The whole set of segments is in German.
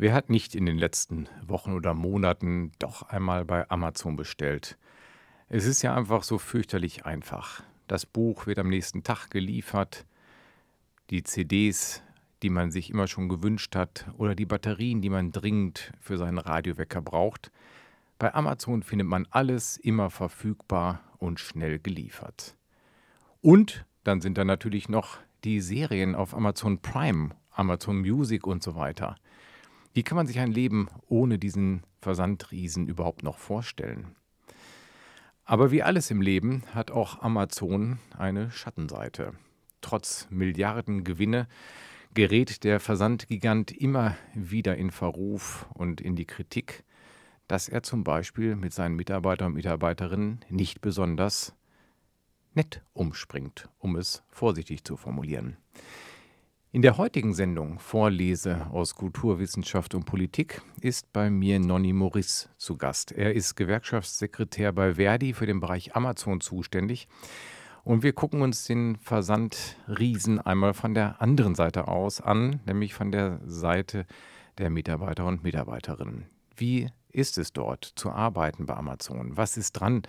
Wer hat nicht in den letzten Wochen oder Monaten doch einmal bei Amazon bestellt? Es ist ja einfach so fürchterlich einfach. Das Buch wird am nächsten Tag geliefert, die CDs, die man sich immer schon gewünscht hat, oder die Batterien, die man dringend für seinen Radiowecker braucht. Bei Amazon findet man alles immer verfügbar und schnell geliefert. Und dann sind da natürlich noch die Serien auf Amazon Prime, Amazon Music und so weiter. Wie kann man sich ein Leben ohne diesen Versandriesen überhaupt noch vorstellen? Aber wie alles im Leben hat auch Amazon eine Schattenseite. Trotz Milliarden Gewinne gerät der Versandgigant immer wieder in Verruf und in die Kritik, dass er zum Beispiel mit seinen Mitarbeitern und Mitarbeiterinnen nicht besonders nett umspringt, um es vorsichtig zu formulieren. In der heutigen Sendung Vorlese aus Kulturwissenschaft und Politik ist bei mir Nonny Morris zu Gast. Er ist Gewerkschaftssekretär bei Verdi für den Bereich Amazon zuständig. Und wir gucken uns den Versandriesen einmal von der anderen Seite aus an, nämlich von der Seite der Mitarbeiter und Mitarbeiterinnen. Wie ist es dort zu arbeiten bei Amazon? Was ist dran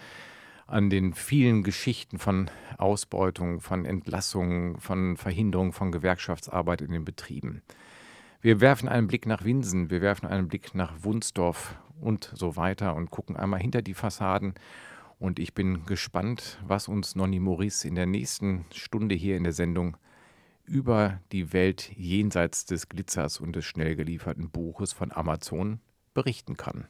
an den vielen Geschichten von Ausbeutung, von Entlassungen, von Verhinderung von Gewerkschaftsarbeit in den Betrieben. Wir werfen einen Blick nach Winsen, wir werfen einen Blick nach Wunsdorf und so weiter und gucken einmal hinter die Fassaden. Und ich bin gespannt, was uns Nonny Maurice in der nächsten Stunde hier in der Sendung über die Welt jenseits des Glitzers und des schnell gelieferten Buches von Amazon berichten kann.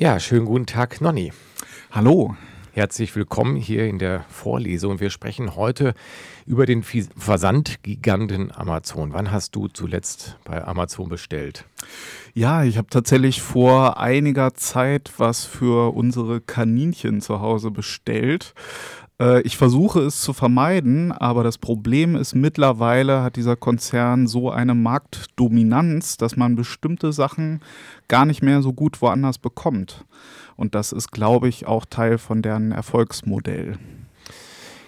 Ja, schönen guten Tag, Nonny. Hallo. Herzlich willkommen hier in der Vorlesung. Wir sprechen heute über den Versandgiganten Amazon. Wann hast du zuletzt bei Amazon bestellt? Ja, ich habe tatsächlich vor einiger Zeit was für unsere Kaninchen zu Hause bestellt. Äh, ich versuche es zu vermeiden, aber das Problem ist, mittlerweile hat dieser Konzern so eine Marktdominanz, dass man bestimmte Sachen gar nicht mehr so gut woanders bekommt. Und das ist, glaube ich, auch Teil von deren Erfolgsmodell.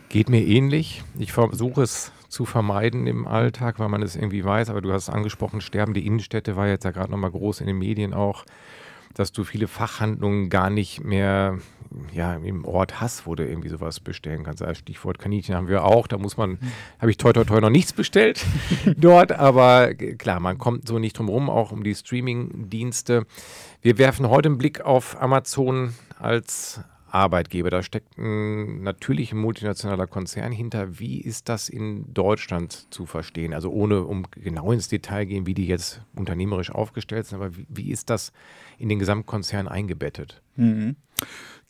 Geht mir ähnlich. Ich versuche es zu vermeiden im Alltag, weil man es irgendwie weiß. Aber du hast es angesprochen, sterbende Innenstädte war jetzt ja gerade nochmal groß in den Medien auch dass du viele Fachhandlungen gar nicht mehr ja, im Ort hast, wo du irgendwie sowas bestellen kannst. Also Stichwort Kaninchen haben wir auch. Da muss man, habe ich toi toi toi noch nichts bestellt dort, aber klar, man kommt so nicht drum rum, auch um die Streaming-Dienste. Wir werfen heute einen Blick auf Amazon als Arbeitgeber. Da steckt ein, natürlich ein multinationaler Konzern hinter. Wie ist das in Deutschland zu verstehen? Also ohne um genau ins Detail gehen, wie die jetzt unternehmerisch aufgestellt sind, aber wie, wie ist das in den Gesamtkonzern eingebettet? Mhm.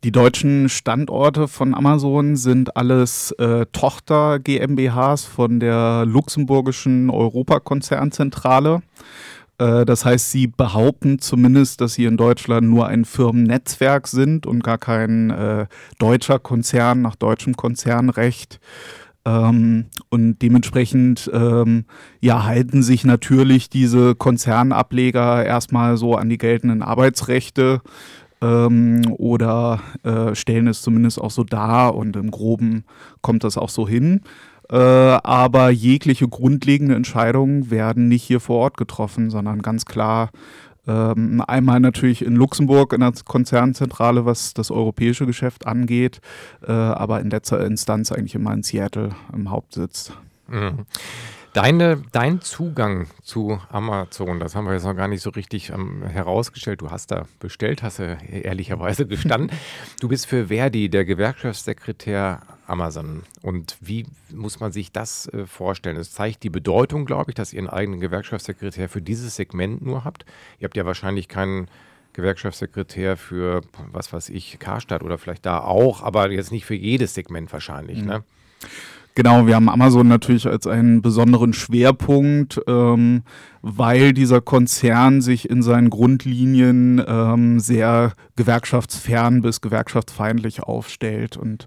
Die deutschen Standorte von Amazon sind alles äh, Tochter GmbHs von der luxemburgischen Europakonzernzentrale. Äh, das heißt, sie behaupten zumindest, dass sie in Deutschland nur ein Firmennetzwerk sind und gar kein äh, deutscher Konzern nach deutschem Konzernrecht. Ähm, und dementsprechend ähm, ja, halten sich natürlich diese Konzernableger erstmal so an die geltenden Arbeitsrechte ähm, oder äh, stellen es zumindest auch so dar und im groben kommt das auch so hin. Äh, aber jegliche grundlegende Entscheidungen werden nicht hier vor Ort getroffen, sondern ganz klar ähm, einmal natürlich in Luxemburg in der Konzernzentrale, was das europäische Geschäft angeht, äh, aber in letzter Instanz eigentlich immer in Seattle im Hauptsitz. Mhm. Deine, dein Zugang zu Amazon, das haben wir jetzt noch gar nicht so richtig ähm, herausgestellt. Du hast da bestellt, hast du ehrlicherweise gestanden. du bist für Verdi der Gewerkschaftssekretär Amazon. Und wie muss man sich das äh, vorstellen? Es zeigt die Bedeutung, glaube ich, dass ihr einen eigenen Gewerkschaftssekretär für dieses Segment nur habt. Ihr habt ja wahrscheinlich keinen Gewerkschaftssekretär für, was weiß ich, Karstadt oder vielleicht da auch, aber jetzt nicht für jedes Segment wahrscheinlich. Mhm. Ne? Genau, wir haben Amazon natürlich als einen besonderen Schwerpunkt, ähm, weil dieser Konzern sich in seinen Grundlinien ähm, sehr gewerkschaftsfern bis gewerkschaftsfeindlich aufstellt. Und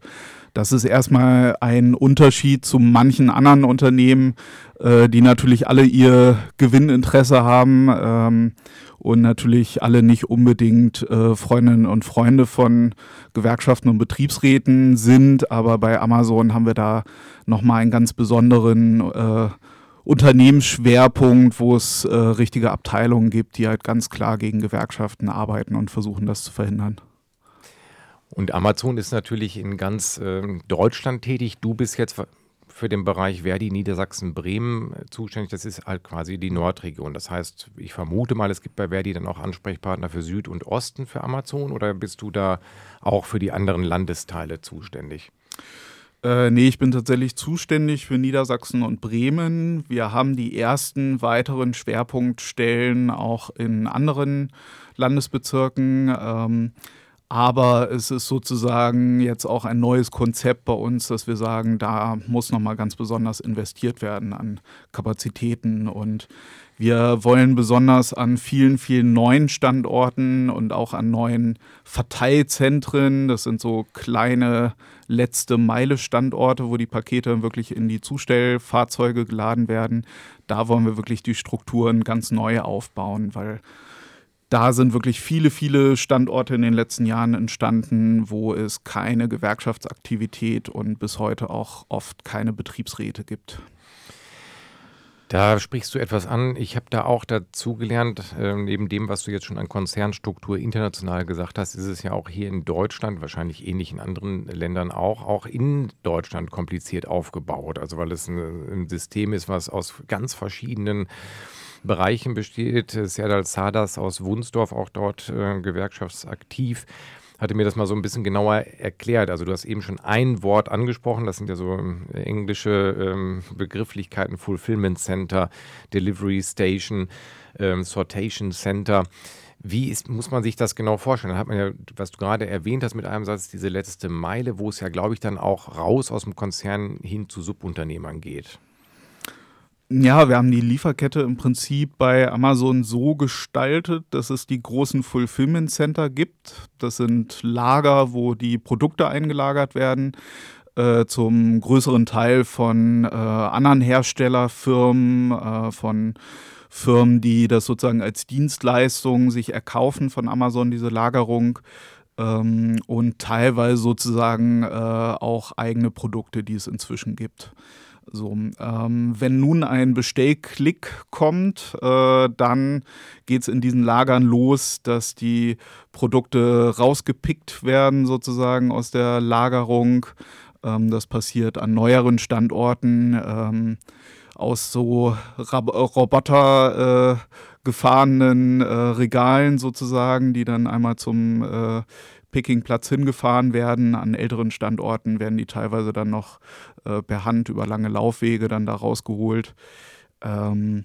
das ist erstmal ein Unterschied zu manchen anderen Unternehmen, äh, die natürlich alle ihr Gewinninteresse haben ähm, und natürlich alle nicht unbedingt äh, Freundinnen und Freunde von Gewerkschaften und Betriebsräten sind. Aber bei Amazon haben wir da nochmal einen ganz besonderen äh, Unternehmensschwerpunkt, wo es äh, richtige Abteilungen gibt, die halt ganz klar gegen Gewerkschaften arbeiten und versuchen, das zu verhindern. Und Amazon ist natürlich in ganz äh, Deutschland tätig. Du bist jetzt für den Bereich Verdi Niedersachsen-Bremen äh, zuständig. Das ist halt quasi die Nordregion. Das heißt, ich vermute mal, es gibt bei Verdi dann auch Ansprechpartner für Süd und Osten für Amazon oder bist du da auch für die anderen Landesteile zuständig? Äh, nee, ich bin tatsächlich zuständig für Niedersachsen und Bremen. Wir haben die ersten weiteren Schwerpunktstellen auch in anderen Landesbezirken. Ähm, aber es ist sozusagen jetzt auch ein neues Konzept bei uns, dass wir sagen, da muss nochmal ganz besonders investiert werden an Kapazitäten. Und wir wollen besonders an vielen, vielen neuen Standorten und auch an neuen Verteilzentren, das sind so kleine letzte Meile Standorte, wo die Pakete wirklich in die Zustellfahrzeuge geladen werden. Da wollen wir wirklich die Strukturen ganz neu aufbauen, weil da sind wirklich viele, viele Standorte in den letzten Jahren entstanden, wo es keine Gewerkschaftsaktivität und bis heute auch oft keine Betriebsräte gibt. Da sprichst du etwas an. Ich habe da auch dazu gelernt, äh, neben dem, was du jetzt schon an Konzernstruktur international gesagt hast, ist es ja auch hier in Deutschland, wahrscheinlich ähnlich in anderen Ländern auch, auch in Deutschland kompliziert aufgebaut. Also weil es ein, ein System ist, was aus ganz verschiedenen Bereichen besteht. Serdal Sadas aus Wunsdorf, auch dort äh, gewerkschaftsaktiv, hatte mir das mal so ein bisschen genauer erklärt. Also du hast eben schon ein Wort angesprochen, das sind ja so ähm, englische ähm, Begrifflichkeiten, Fulfillment Center, Delivery Station, ähm, Sortation Center. Wie ist, muss man sich das genau vorstellen? Dann hat man ja, was du gerade erwähnt hast mit einem Satz, diese letzte Meile, wo es ja, glaube ich, dann auch raus aus dem Konzern hin zu Subunternehmern geht. Ja, wir haben die Lieferkette im Prinzip bei Amazon so gestaltet, dass es die großen Fulfillment Center gibt. Das sind Lager, wo die Produkte eingelagert werden. äh, zum größeren Teil von äh, anderen Herstellerfirmen, äh, von Firmen, die das sozusagen als Dienstleistung sich erkaufen von Amazon, diese Lagerung. Ähm, und teilweise sozusagen äh, auch eigene Produkte, die es inzwischen gibt. So, ähm, wenn nun ein Bestellklick kommt, äh, dann geht es in diesen Lagern los, dass die Produkte rausgepickt werden, sozusagen aus der Lagerung. Ähm, das passiert an neueren Standorten ähm, aus so Rab Roboter. Äh, gefahrenen äh, Regalen sozusagen, die dann einmal zum äh, Pickingplatz hingefahren werden. An älteren Standorten werden die teilweise dann noch äh, per Hand über lange Laufwege dann da rausgeholt. Ähm,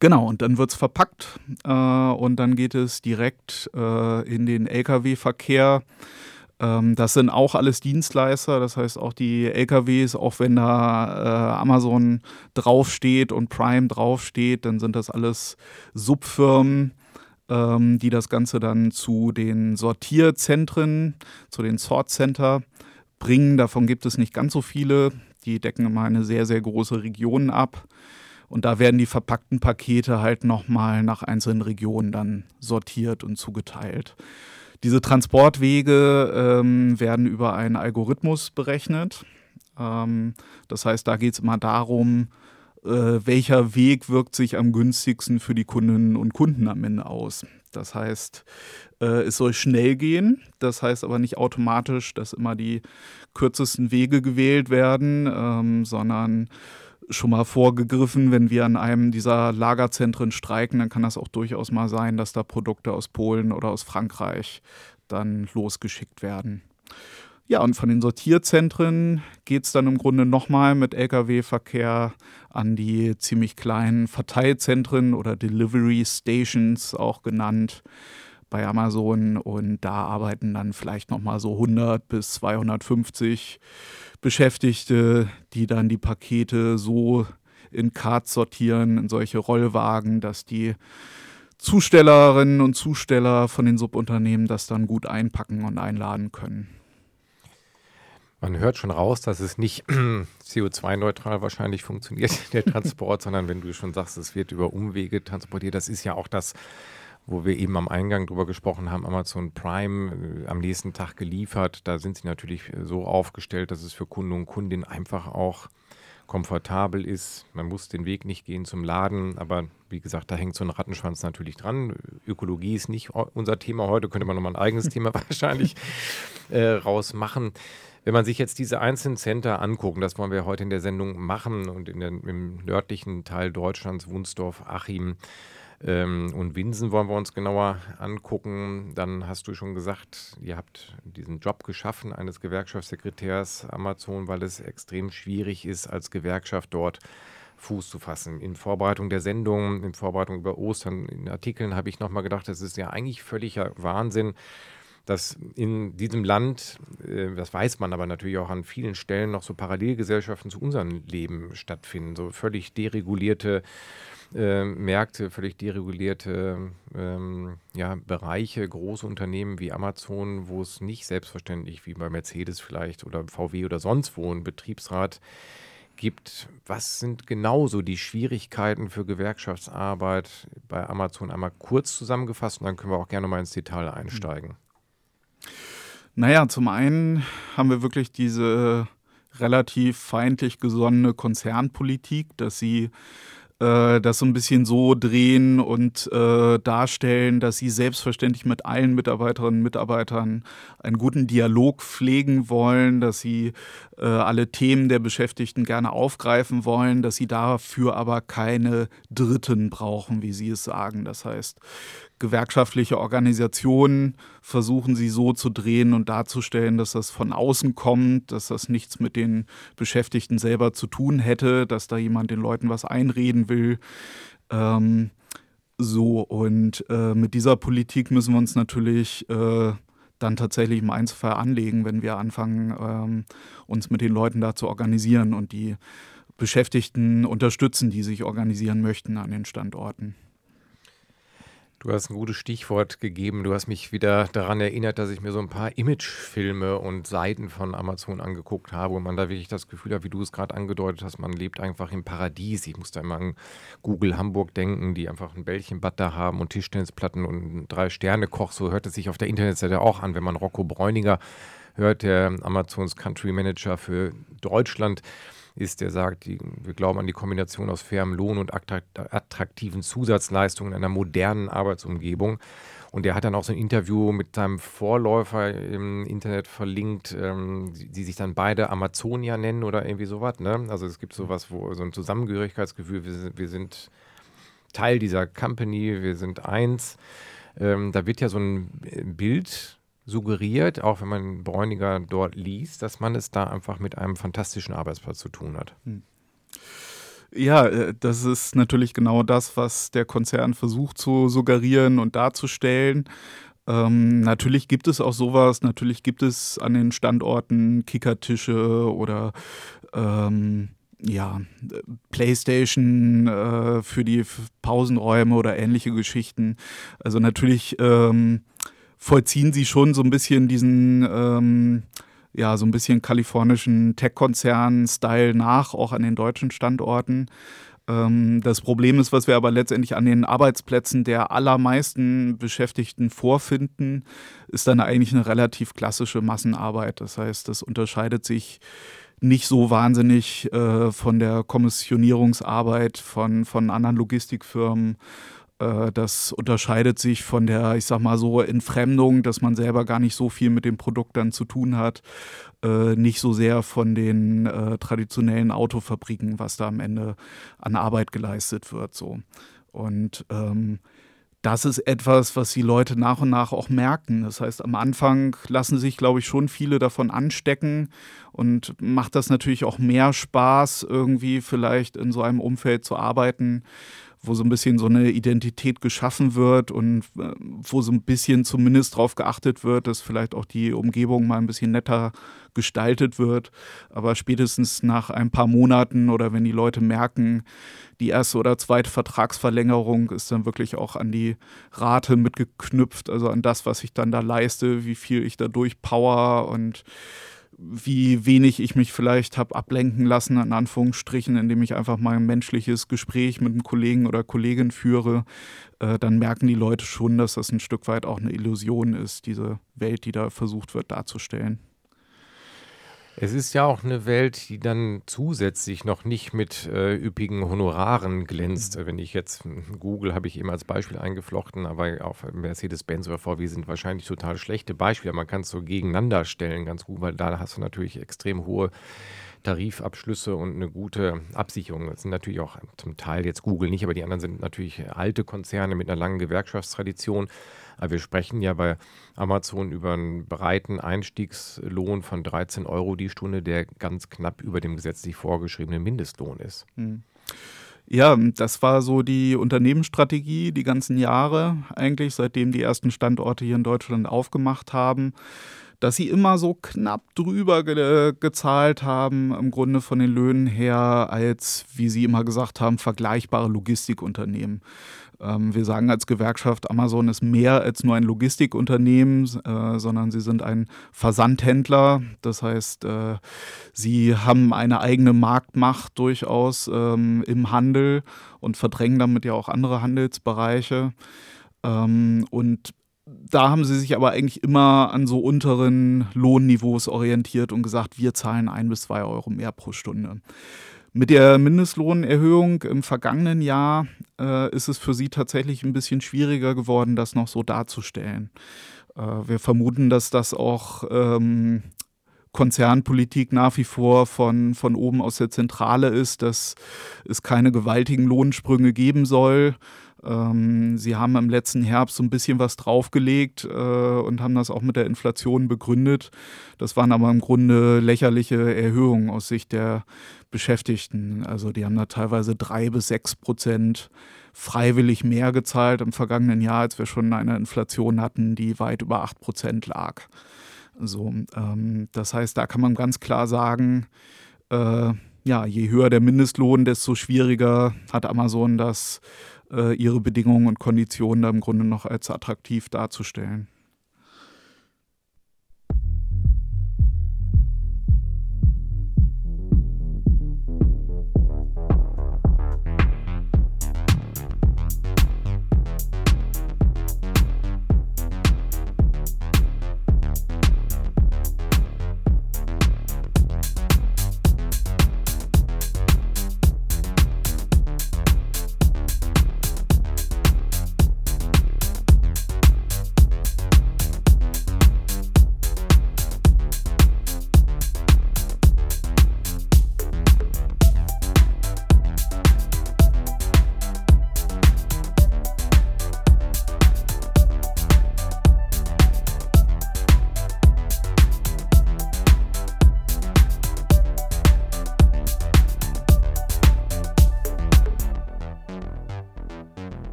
genau, und dann wird es verpackt äh, und dann geht es direkt äh, in den Lkw-Verkehr. Ähm, das sind auch alles Dienstleister, das heißt auch die LKWs, auch wenn da äh, Amazon draufsteht und Prime draufsteht, dann sind das alles Subfirmen, ähm, die das Ganze dann zu den Sortierzentren, zu den Sort Center bringen. Davon gibt es nicht ganz so viele. Die decken immer eine sehr, sehr große Region ab. Und da werden die verpackten Pakete halt nochmal nach einzelnen Regionen dann sortiert und zugeteilt. Diese Transportwege ähm, werden über einen Algorithmus berechnet. Ähm, das heißt, da geht es immer darum, welcher Weg wirkt sich am günstigsten für die Kundinnen und Kunden am Ende aus. Das heißt, äh, es soll schnell gehen. Das heißt aber nicht automatisch, dass immer die kürzesten Wege gewählt werden, ähm, sondern schon mal vorgegriffen, wenn wir an einem dieser Lagerzentren streiken, dann kann das auch durchaus mal sein, dass da Produkte aus Polen oder aus Frankreich dann losgeschickt werden. Ja, und von den Sortierzentren geht es dann im Grunde nochmal mit Lkw-Verkehr an die ziemlich kleinen Verteilzentren oder Delivery Stations auch genannt bei Amazon und da arbeiten dann vielleicht nochmal so 100 bis 250 Beschäftigte, die dann die Pakete so in Carts sortieren, in solche Rollwagen, dass die Zustellerinnen und Zusteller von den Subunternehmen das dann gut einpacken und einladen können. Man hört schon raus, dass es nicht CO2-neutral wahrscheinlich funktioniert, der Transport, sondern wenn du schon sagst, es wird über Umwege transportiert, das ist ja auch das, wo wir eben am Eingang drüber gesprochen haben, Amazon Prime äh, am nächsten Tag geliefert. Da sind sie natürlich äh, so aufgestellt, dass es für Kunden und Kundinnen einfach auch komfortabel ist. Man muss den Weg nicht gehen zum Laden, aber wie gesagt, da hängt so ein Rattenschwanz natürlich dran. Ökologie ist nicht unser Thema heute, könnte man nochmal ein eigenes Thema wahrscheinlich äh, rausmachen. Wenn man sich jetzt diese einzelnen Center anguckt, das wollen wir heute in der Sendung machen und in den, im nördlichen Teil Deutschlands, Wunsdorf, Achim, ähm, und Winsen wollen wir uns genauer angucken. Dann hast du schon gesagt, ihr habt diesen Job geschaffen eines Gewerkschaftssekretärs Amazon, weil es extrem schwierig ist, als Gewerkschaft dort Fuß zu fassen. In Vorbereitung der Sendung, in Vorbereitung über Ostern, in Artikeln habe ich nochmal gedacht, das ist ja eigentlich völliger Wahnsinn, dass in diesem Land, äh, das weiß man aber natürlich auch an vielen Stellen, noch so Parallelgesellschaften zu unserem Leben stattfinden, so völlig deregulierte äh, Märkte, völlig deregulierte ähm, ja, Bereiche, große Unternehmen wie Amazon, wo es nicht selbstverständlich wie bei Mercedes vielleicht oder VW oder sonst wo ein Betriebsrat gibt. Was sind genauso die Schwierigkeiten für Gewerkschaftsarbeit bei Amazon? Einmal kurz zusammengefasst und dann können wir auch gerne mal ins Detail einsteigen. Naja, zum einen haben wir wirklich diese relativ feindlich gesonnene Konzernpolitik, dass sie äh, das so ein bisschen so drehen und äh, darstellen, dass sie selbstverständlich mit allen Mitarbeiterinnen und Mitarbeitern einen guten Dialog pflegen wollen, dass sie äh, alle Themen der Beschäftigten gerne aufgreifen wollen, dass sie dafür aber keine Dritten brauchen, wie sie es sagen. Das heißt, gewerkschaftliche Organisationen versuchen sie so zu drehen und darzustellen, dass das von außen kommt, dass das nichts mit den Beschäftigten selber zu tun hätte, dass da jemand den Leuten was einreden will. Ähm, so, und äh, mit dieser Politik müssen wir uns natürlich äh, dann tatsächlich im Einzelfall anlegen, wenn wir anfangen, ähm, uns mit den Leuten da zu organisieren und die Beschäftigten unterstützen, die sich organisieren möchten an den Standorten. Du hast ein gutes Stichwort gegeben. Du hast mich wieder daran erinnert, dass ich mir so ein paar Imagefilme und Seiten von Amazon angeguckt habe und man da wirklich das Gefühl hat, wie du es gerade angedeutet hast, man lebt einfach im Paradies. Ich muss da immer an Google Hamburg denken, die einfach ein Bällchen Butter haben und Tischtennisplatten und drei Sterne Koch. So hört es sich auf der Internetseite auch an, wenn man Rocco Bräuniger hört, der Amazons Country Manager für Deutschland ist, der sagt, die, wir glauben an die Kombination aus fairem Lohn und attraktiven Zusatzleistungen in einer modernen Arbeitsumgebung. Und er hat dann auch so ein Interview mit seinem Vorläufer im Internet verlinkt, ähm, die, die, sich dann beide Amazonia nennen oder irgendwie sowas. Ne? Also es gibt sowas, wo so ein Zusammengehörigkeitsgefühl, wir, wir sind Teil dieser Company, wir sind eins. Ähm, da wird ja so ein Bild suggeriert, auch wenn man Bräuniger dort liest, dass man es da einfach mit einem fantastischen Arbeitsplatz zu tun hat. Hm. Ja, äh, das ist natürlich genau das, was der Konzern versucht zu suggerieren und darzustellen. Ähm, natürlich gibt es auch sowas, natürlich gibt es an den Standorten Kickertische oder ähm, ja, Playstation äh, für die Pausenräume oder ähnliche Geschichten. Also natürlich ähm, vollziehen sie schon so ein bisschen diesen, ähm, ja, so ein bisschen kalifornischen Tech-Konzern-Style nach, auch an den deutschen Standorten. Ähm, das Problem ist, was wir aber letztendlich an den Arbeitsplätzen der allermeisten Beschäftigten vorfinden, ist dann eigentlich eine relativ klassische Massenarbeit. Das heißt, das unterscheidet sich nicht so wahnsinnig äh, von der Kommissionierungsarbeit von, von anderen Logistikfirmen das unterscheidet sich von der, ich sag mal so, Entfremdung, dass man selber gar nicht so viel mit dem Produkt dann zu tun hat. Äh, nicht so sehr von den äh, traditionellen Autofabriken, was da am Ende an Arbeit geleistet wird. So. Und ähm, das ist etwas, was die Leute nach und nach auch merken. Das heißt, am Anfang lassen sich, glaube ich, schon viele davon anstecken und macht das natürlich auch mehr Spaß, irgendwie vielleicht in so einem Umfeld zu arbeiten, wo so ein bisschen so eine Identität geschaffen wird und äh, wo so ein bisschen zumindest darauf geachtet wird, dass vielleicht auch die Umgebung mal ein bisschen netter gestaltet wird. Aber spätestens nach ein paar Monaten oder wenn die Leute merken, die erste oder zweite Vertragsverlängerung ist dann wirklich auch an die Rate mitgeknüpft, also an das, was ich dann da leiste, wie viel ich dadurch power und wie wenig ich mich vielleicht habe ablenken lassen, in Anführungsstrichen, indem ich einfach mal ein menschliches Gespräch mit einem Kollegen oder Kollegin führe, äh, dann merken die Leute schon, dass das ein Stück weit auch eine Illusion ist, diese Welt, die da versucht wird darzustellen. Es ist ja auch eine Welt, die dann zusätzlich noch nicht mit äh, üppigen Honoraren glänzt. Mhm. Wenn ich jetzt Google habe ich eben als Beispiel eingeflochten, aber auch Mercedes-Benz oder VW sind wahrscheinlich total schlechte Beispiele. Man kann es so gegeneinander stellen, ganz gut, weil da hast du natürlich extrem hohe Tarifabschlüsse und eine gute Absicherung. Das sind natürlich auch zum Teil jetzt Google nicht, aber die anderen sind natürlich alte Konzerne mit einer langen Gewerkschaftstradition. Aber wir sprechen ja bei Amazon über einen breiten Einstiegslohn von 13 Euro die Stunde, der ganz knapp über dem gesetzlich vorgeschriebenen Mindestlohn ist. Hm. Ja, das war so die Unternehmensstrategie die ganzen Jahre eigentlich, seitdem die ersten Standorte hier in Deutschland aufgemacht haben dass sie immer so knapp drüber ge gezahlt haben, im Grunde von den Löhnen her, als, wie sie immer gesagt haben, vergleichbare Logistikunternehmen. Ähm, wir sagen als Gewerkschaft, Amazon ist mehr als nur ein Logistikunternehmen, äh, sondern sie sind ein Versandhändler. Das heißt, äh, sie haben eine eigene Marktmacht durchaus ähm, im Handel und verdrängen damit ja auch andere Handelsbereiche. Ähm, und da haben sie sich aber eigentlich immer an so unteren Lohnniveaus orientiert und gesagt, wir zahlen ein bis zwei Euro mehr pro Stunde. Mit der Mindestlohnerhöhung im vergangenen Jahr äh, ist es für sie tatsächlich ein bisschen schwieriger geworden, das noch so darzustellen. Äh, wir vermuten, dass das auch ähm, Konzernpolitik nach wie vor von, von oben aus der Zentrale ist, dass es keine gewaltigen Lohnsprünge geben soll. Ähm, sie haben im letzten Herbst so ein bisschen was draufgelegt äh, und haben das auch mit der Inflation begründet. Das waren aber im Grunde lächerliche Erhöhungen aus Sicht der Beschäftigten. Also die haben da teilweise drei bis sechs Prozent freiwillig mehr gezahlt im vergangenen Jahr, als wir schon eine Inflation hatten, die weit über acht Prozent lag. So, ähm, das heißt, da kann man ganz klar sagen, äh, ja, je höher der Mindestlohn, desto schwieriger hat Amazon das, ihre Bedingungen und Konditionen da im Grunde noch als attraktiv darzustellen.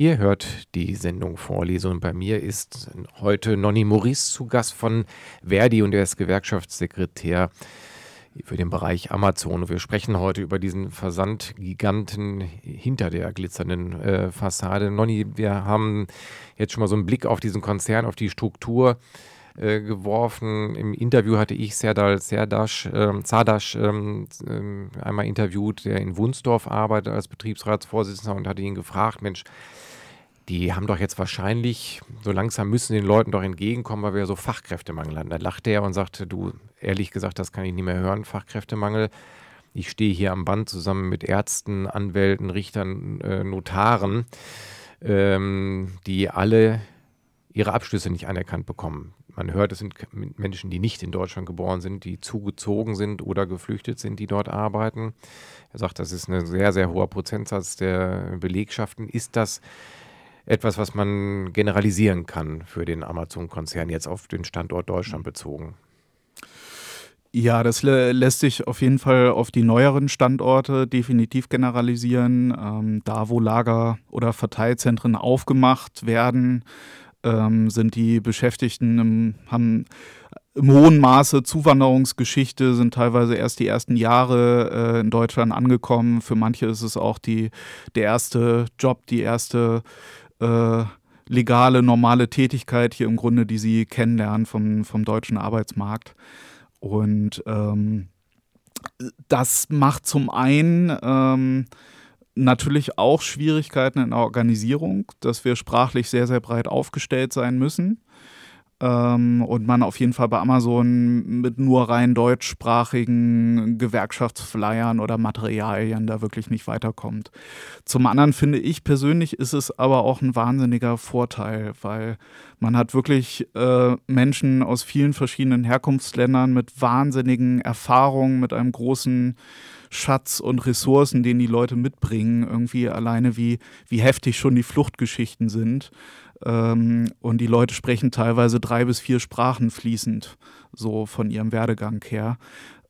Ihr hört die Sendung Vorlesung. Bei mir ist heute Nonny Maurice zu Gast von Verdi und er ist Gewerkschaftssekretär für den Bereich Amazon. Wir sprechen heute über diesen Versandgiganten hinter der glitzernden äh, Fassade. Nonny, wir haben jetzt schon mal so einen Blick auf diesen Konzern, auf die Struktur äh, geworfen. Im Interview hatte ich Serdal Serdasch, äh, Zardasch ähm, ähm, einmal interviewt, der in Wunsdorf arbeitet als Betriebsratsvorsitzender und hatte ihn gefragt, Mensch, die haben doch jetzt wahrscheinlich, so langsam müssen den Leuten doch entgegenkommen, weil wir so Fachkräftemangel haben. Da lachte er und sagte, du, ehrlich gesagt, das kann ich nicht mehr hören, Fachkräftemangel. Ich stehe hier am Band zusammen mit Ärzten, Anwälten, Richtern, äh, Notaren, ähm, die alle ihre Abschlüsse nicht anerkannt bekommen. Man hört, es sind Menschen, die nicht in Deutschland geboren sind, die zugezogen sind oder geflüchtet sind, die dort arbeiten. Er sagt, das ist ein sehr, sehr hoher Prozentsatz der Belegschaften. Ist das etwas, was man generalisieren kann für den Amazon-Konzern jetzt auf den Standort Deutschland bezogen? Ja, das lä lässt sich auf jeden Fall auf die neueren Standorte definitiv generalisieren. Ähm, da, wo Lager oder Verteilzentren aufgemacht werden, ähm, sind die Beschäftigten im, haben im hohen Maße Zuwanderungsgeschichte, sind teilweise erst die ersten Jahre äh, in Deutschland angekommen. Für manche ist es auch die, der erste Job, die erste äh, legale, normale Tätigkeit hier im Grunde, die sie kennenlernen vom, vom deutschen Arbeitsmarkt. Und ähm, das macht zum einen ähm, natürlich auch Schwierigkeiten in der Organisierung, dass wir sprachlich sehr, sehr breit aufgestellt sein müssen. Ähm, und man auf jeden Fall bei Amazon mit nur rein deutschsprachigen Gewerkschaftsflyern oder Materialien da wirklich nicht weiterkommt. Zum anderen finde ich persönlich ist es aber auch ein wahnsinniger Vorteil, weil man hat wirklich äh, Menschen aus vielen verschiedenen Herkunftsländern mit wahnsinnigen Erfahrungen, mit einem großen Schatz und Ressourcen, den die Leute mitbringen, irgendwie alleine wie, wie heftig schon die Fluchtgeschichten sind. Ähm, und die Leute sprechen teilweise drei bis vier Sprachen fließend, so von ihrem Werdegang her.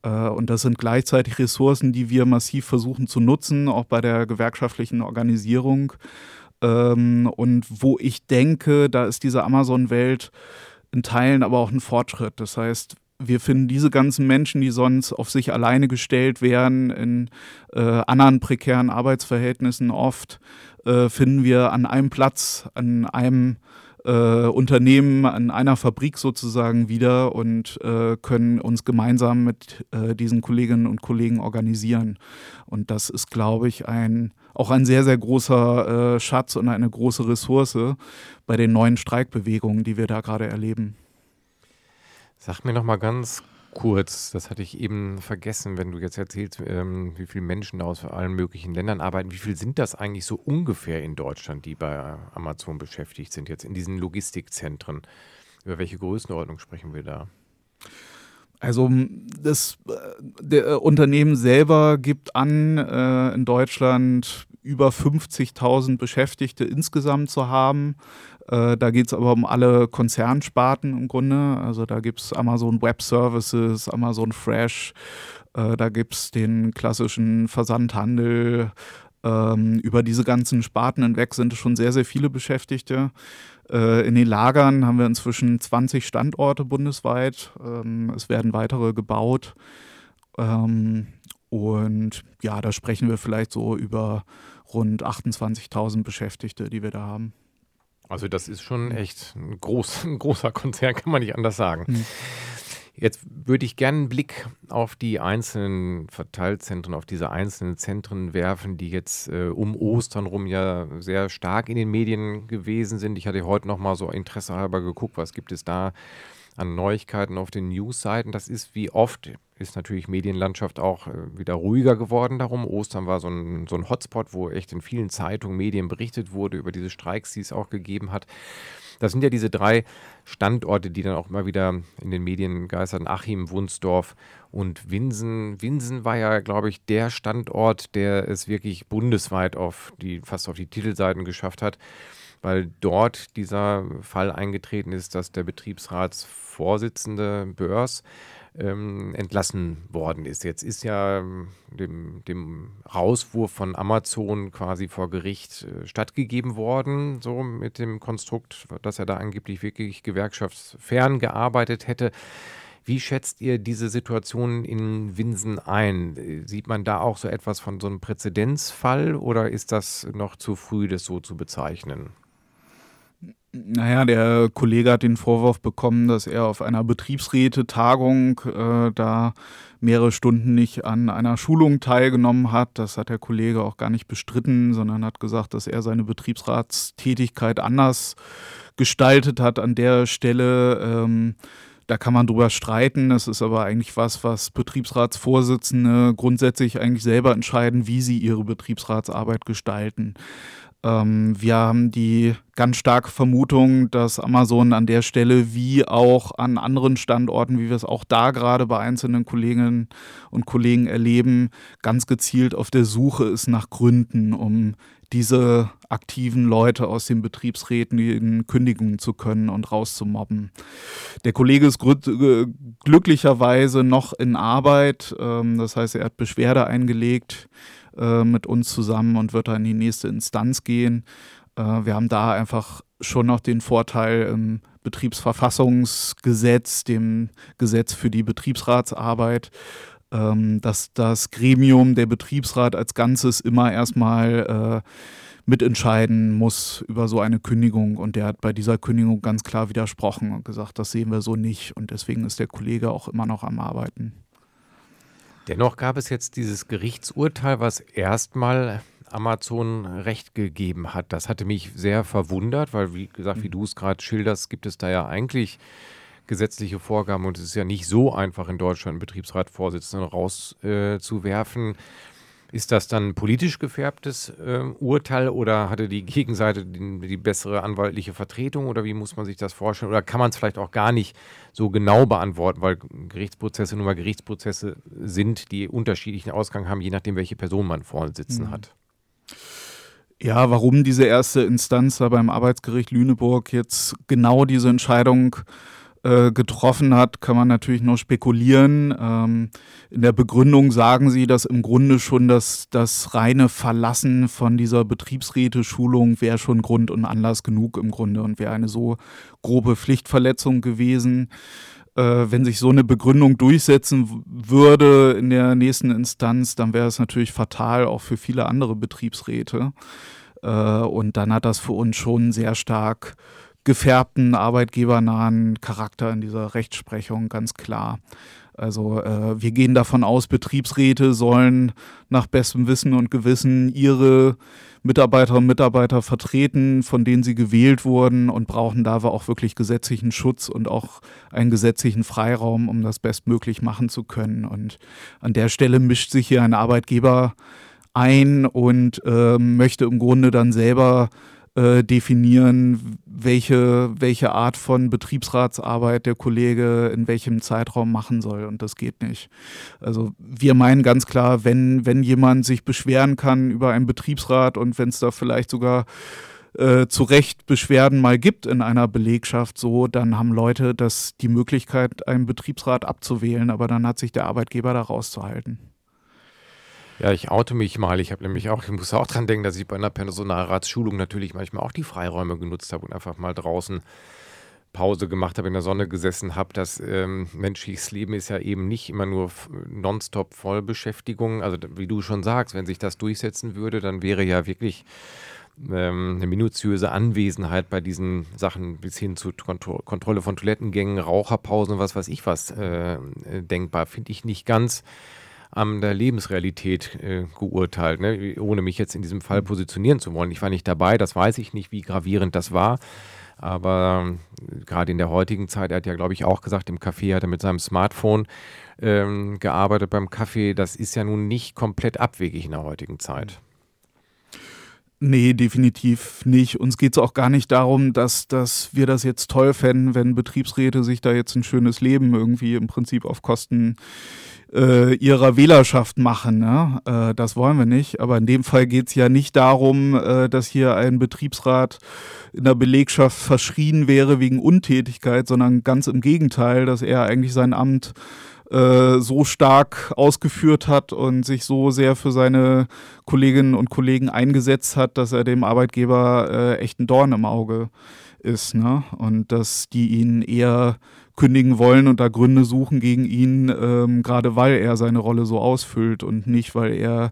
Äh, und das sind gleichzeitig Ressourcen, die wir massiv versuchen zu nutzen, auch bei der gewerkschaftlichen Organisierung. Ähm, und wo ich denke, da ist diese Amazon-Welt in Teilen aber auch ein Fortschritt. Das heißt, wir finden diese ganzen Menschen, die sonst auf sich alleine gestellt wären, in äh, anderen prekären Arbeitsverhältnissen oft, äh, finden wir an einem Platz, an einem äh, Unternehmen, an einer Fabrik sozusagen wieder und äh, können uns gemeinsam mit äh, diesen Kolleginnen und Kollegen organisieren. Und das ist, glaube ich, ein, auch ein sehr, sehr großer äh, Schatz und eine große Ressource bei den neuen Streikbewegungen, die wir da gerade erleben. Sag mir noch mal ganz kurz, das hatte ich eben vergessen, wenn du jetzt erzählst, ähm, wie viele Menschen aus allen möglichen Ländern arbeiten. Wie viel sind das eigentlich so ungefähr in Deutschland, die bei Amazon beschäftigt sind, jetzt in diesen Logistikzentren? Über welche Größenordnung sprechen wir da? Also das äh, der äh, Unternehmen selber gibt an, äh, in Deutschland über 50.000 Beschäftigte insgesamt zu haben. Äh, da geht es aber um alle Konzernsparten im Grunde. Also da gibt es Amazon Web Services, Amazon Fresh, äh, da gibt es den klassischen Versandhandel. Ähm, über diese ganzen Sparten hinweg sind schon sehr, sehr viele Beschäftigte. Äh, in den Lagern haben wir inzwischen 20 Standorte bundesweit. Ähm, es werden weitere gebaut. Ähm, und ja, da sprechen wir vielleicht so über rund 28.000 Beschäftigte, die wir da haben. Also das ist schon echt ein, groß, ein großer Konzern, kann man nicht anders sagen. Mhm. Jetzt würde ich gerne einen Blick auf die einzelnen Verteilzentren, auf diese einzelnen Zentren werfen, die jetzt äh, um Ostern rum ja sehr stark in den Medien gewesen sind. Ich hatte heute noch mal so interessehalber geguckt, was gibt es da an Neuigkeiten auf den Newsseiten. Das ist wie oft, ist natürlich Medienlandschaft auch äh, wieder ruhiger geworden darum. Ostern war so ein, so ein Hotspot, wo echt in vielen Zeitungen, Medien berichtet wurde über diese Streiks, die es auch gegeben hat. Das sind ja diese drei Standorte, die dann auch immer wieder in den Medien geistern. Achim, Wunsdorf und Winsen. Winsen war ja, glaube ich, der Standort, der es wirklich bundesweit auf die, fast auf die Titelseiten geschafft hat weil dort dieser Fall eingetreten ist, dass der Betriebsratsvorsitzende Börs ähm, entlassen worden ist. Jetzt ist ja ähm, dem, dem, Rauswurf von Amazon quasi vor Gericht äh, stattgegeben worden, so mit dem Konstrukt, dass er da angeblich wirklich gewerkschaftsfern gearbeitet hätte. Wie schätzt ihr diese Situation in Winsen ein? Sieht man da auch so etwas von so einem Präzedenzfall oder ist das noch zu früh, das so zu bezeichnen? Naja, der Kollege hat den Vorwurf bekommen, dass er auf einer Betriebsräte-Tagung äh, da mehrere Stunden nicht an einer Schulung teilgenommen hat. Das hat der Kollege auch gar nicht bestritten, sondern hat gesagt, dass er seine Betriebsratstätigkeit anders gestaltet hat an der Stelle. Ähm, da kann man drüber streiten. Das ist aber eigentlich was, was Betriebsratsvorsitzende grundsätzlich eigentlich selber entscheiden, wie sie ihre Betriebsratsarbeit gestalten. Ähm, wir haben die ganz starke Vermutung, dass Amazon an der Stelle wie auch an anderen Standorten, wie wir es auch da gerade bei einzelnen Kolleginnen und Kollegen erleben, ganz gezielt auf der Suche ist nach Gründen, um diese aktiven Leute aus den Betriebsräten kündigen zu können und rauszumobben. Der Kollege ist glücklicherweise noch in Arbeit, ähm, das heißt, er hat Beschwerde eingelegt äh, mit uns zusammen und wird dann in die nächste Instanz gehen. Äh, wir haben da einfach schon noch den Vorteil im Betriebsverfassungsgesetz, dem Gesetz für die Betriebsratsarbeit, ähm, dass das Gremium, der Betriebsrat als Ganzes immer erstmal äh, mitentscheiden muss über so eine Kündigung. Und der hat bei dieser Kündigung ganz klar widersprochen und gesagt, das sehen wir so nicht. Und deswegen ist der Kollege auch immer noch am Arbeiten. Dennoch gab es jetzt dieses Gerichtsurteil, was erstmal Amazon Recht gegeben hat. Das hatte mich sehr verwundert, weil, wie gesagt, wie mhm. du es gerade schilderst, gibt es da ja eigentlich gesetzliche Vorgaben und es ist ja nicht so einfach in Deutschland einen Betriebsratvorsitzenden rauszuwerfen. Äh, ist das dann ein politisch gefärbtes äh, Urteil oder hatte die Gegenseite die, die, bessere anwaltliche Vertretung oder wie muss man sich das vorstellen? Oder kann man es vielleicht auch gar nicht so genau beantworten, weil Gerichtsprozesse nun mal Gerichtsprozesse sind, die unterschiedlichen Ausgang haben, je nachdem, welche Person man vorne sitzen mhm. hat? Ja, warum diese erste Instanz da beim Arbeitsgericht Lüneburg jetzt genau diese Entscheidung äh, äh, getroffen hat, kann man natürlich nur spekulieren. Ähm, in der Begründung sagen sie, dass im Grunde schon das, das reine Verlassen von dieser Betriebsräte-Schulung wäre schon Grund und Anlass genug im Grunde und wäre eine so grobe Pflichtverletzung gewesen. Äh, wenn sich so eine Begründung durchsetzen würde in der nächsten Instanz, dann wäre es natürlich fatal auch für viele andere Betriebsräte. Äh, und dann hat das für uns schon sehr stark gefärbten, arbeitgebernahen Charakter in dieser Rechtsprechung, ganz klar. Also äh, wir gehen davon aus, Betriebsräte sollen nach bestem Wissen und Gewissen ihre Mitarbeiterinnen und Mitarbeiter vertreten, von denen sie gewählt wurden und brauchen da auch wirklich gesetzlichen Schutz und auch einen gesetzlichen Freiraum, um das bestmöglich machen zu können. Und an der Stelle mischt sich hier ein Arbeitgeber ein und äh, möchte im Grunde dann selber äh, definieren, welche, welche Art von Betriebsratsarbeit der Kollege in welchem Zeitraum machen soll. Und das geht nicht. Also wir meinen ganz klar, wenn, wenn jemand sich beschweren kann über einen Betriebsrat und wenn es da vielleicht sogar äh, zu Recht Beschwerden mal gibt in einer Belegschaft, so, dann haben Leute das die Möglichkeit, einen Betriebsrat abzuwählen, aber dann hat sich der Arbeitgeber da rauszuhalten. Ja, ich oute mich mal. Ich habe nämlich auch, ich muss auch dran denken, dass ich bei einer Personalratsschulung natürlich manchmal auch die Freiräume genutzt habe und einfach mal draußen Pause gemacht habe, in der Sonne gesessen habe. Das ähm, menschliches Leben ist ja eben nicht immer nur nonstop Vollbeschäftigung. Also wie du schon sagst, wenn sich das durchsetzen würde, dann wäre ja wirklich ähm, eine minutiöse Anwesenheit bei diesen Sachen bis hin zu Kontro Kontrolle von Toilettengängen, Raucherpausen, was weiß ich was äh, denkbar. Finde ich nicht ganz an der Lebensrealität äh, geurteilt, ne? ohne mich jetzt in diesem Fall positionieren zu wollen. Ich war nicht dabei, das weiß ich nicht, wie gravierend das war. Aber äh, gerade in der heutigen Zeit, er hat ja, glaube ich, auch gesagt, im Café hat er mit seinem Smartphone ähm, gearbeitet beim Kaffee. Das ist ja nun nicht komplett abwegig in der heutigen Zeit. Nee, definitiv nicht. Uns geht es auch gar nicht darum, dass, dass wir das jetzt toll fänden, wenn Betriebsräte sich da jetzt ein schönes Leben irgendwie im Prinzip auf Kosten äh, ihrer Wählerschaft machen. Ne? Äh, das wollen wir nicht. Aber in dem Fall geht es ja nicht darum, äh, dass hier ein Betriebsrat in der Belegschaft verschrien wäre wegen Untätigkeit, sondern ganz im Gegenteil, dass er eigentlich sein Amt äh, so stark ausgeführt hat und sich so sehr für seine Kolleginnen und Kollegen eingesetzt hat, dass er dem Arbeitgeber äh, echt ein Dorn im Auge ist. Ne? Und dass die ihn eher kündigen wollen und da Gründe suchen gegen ihn, ähm, gerade weil er seine Rolle so ausfüllt und nicht, weil er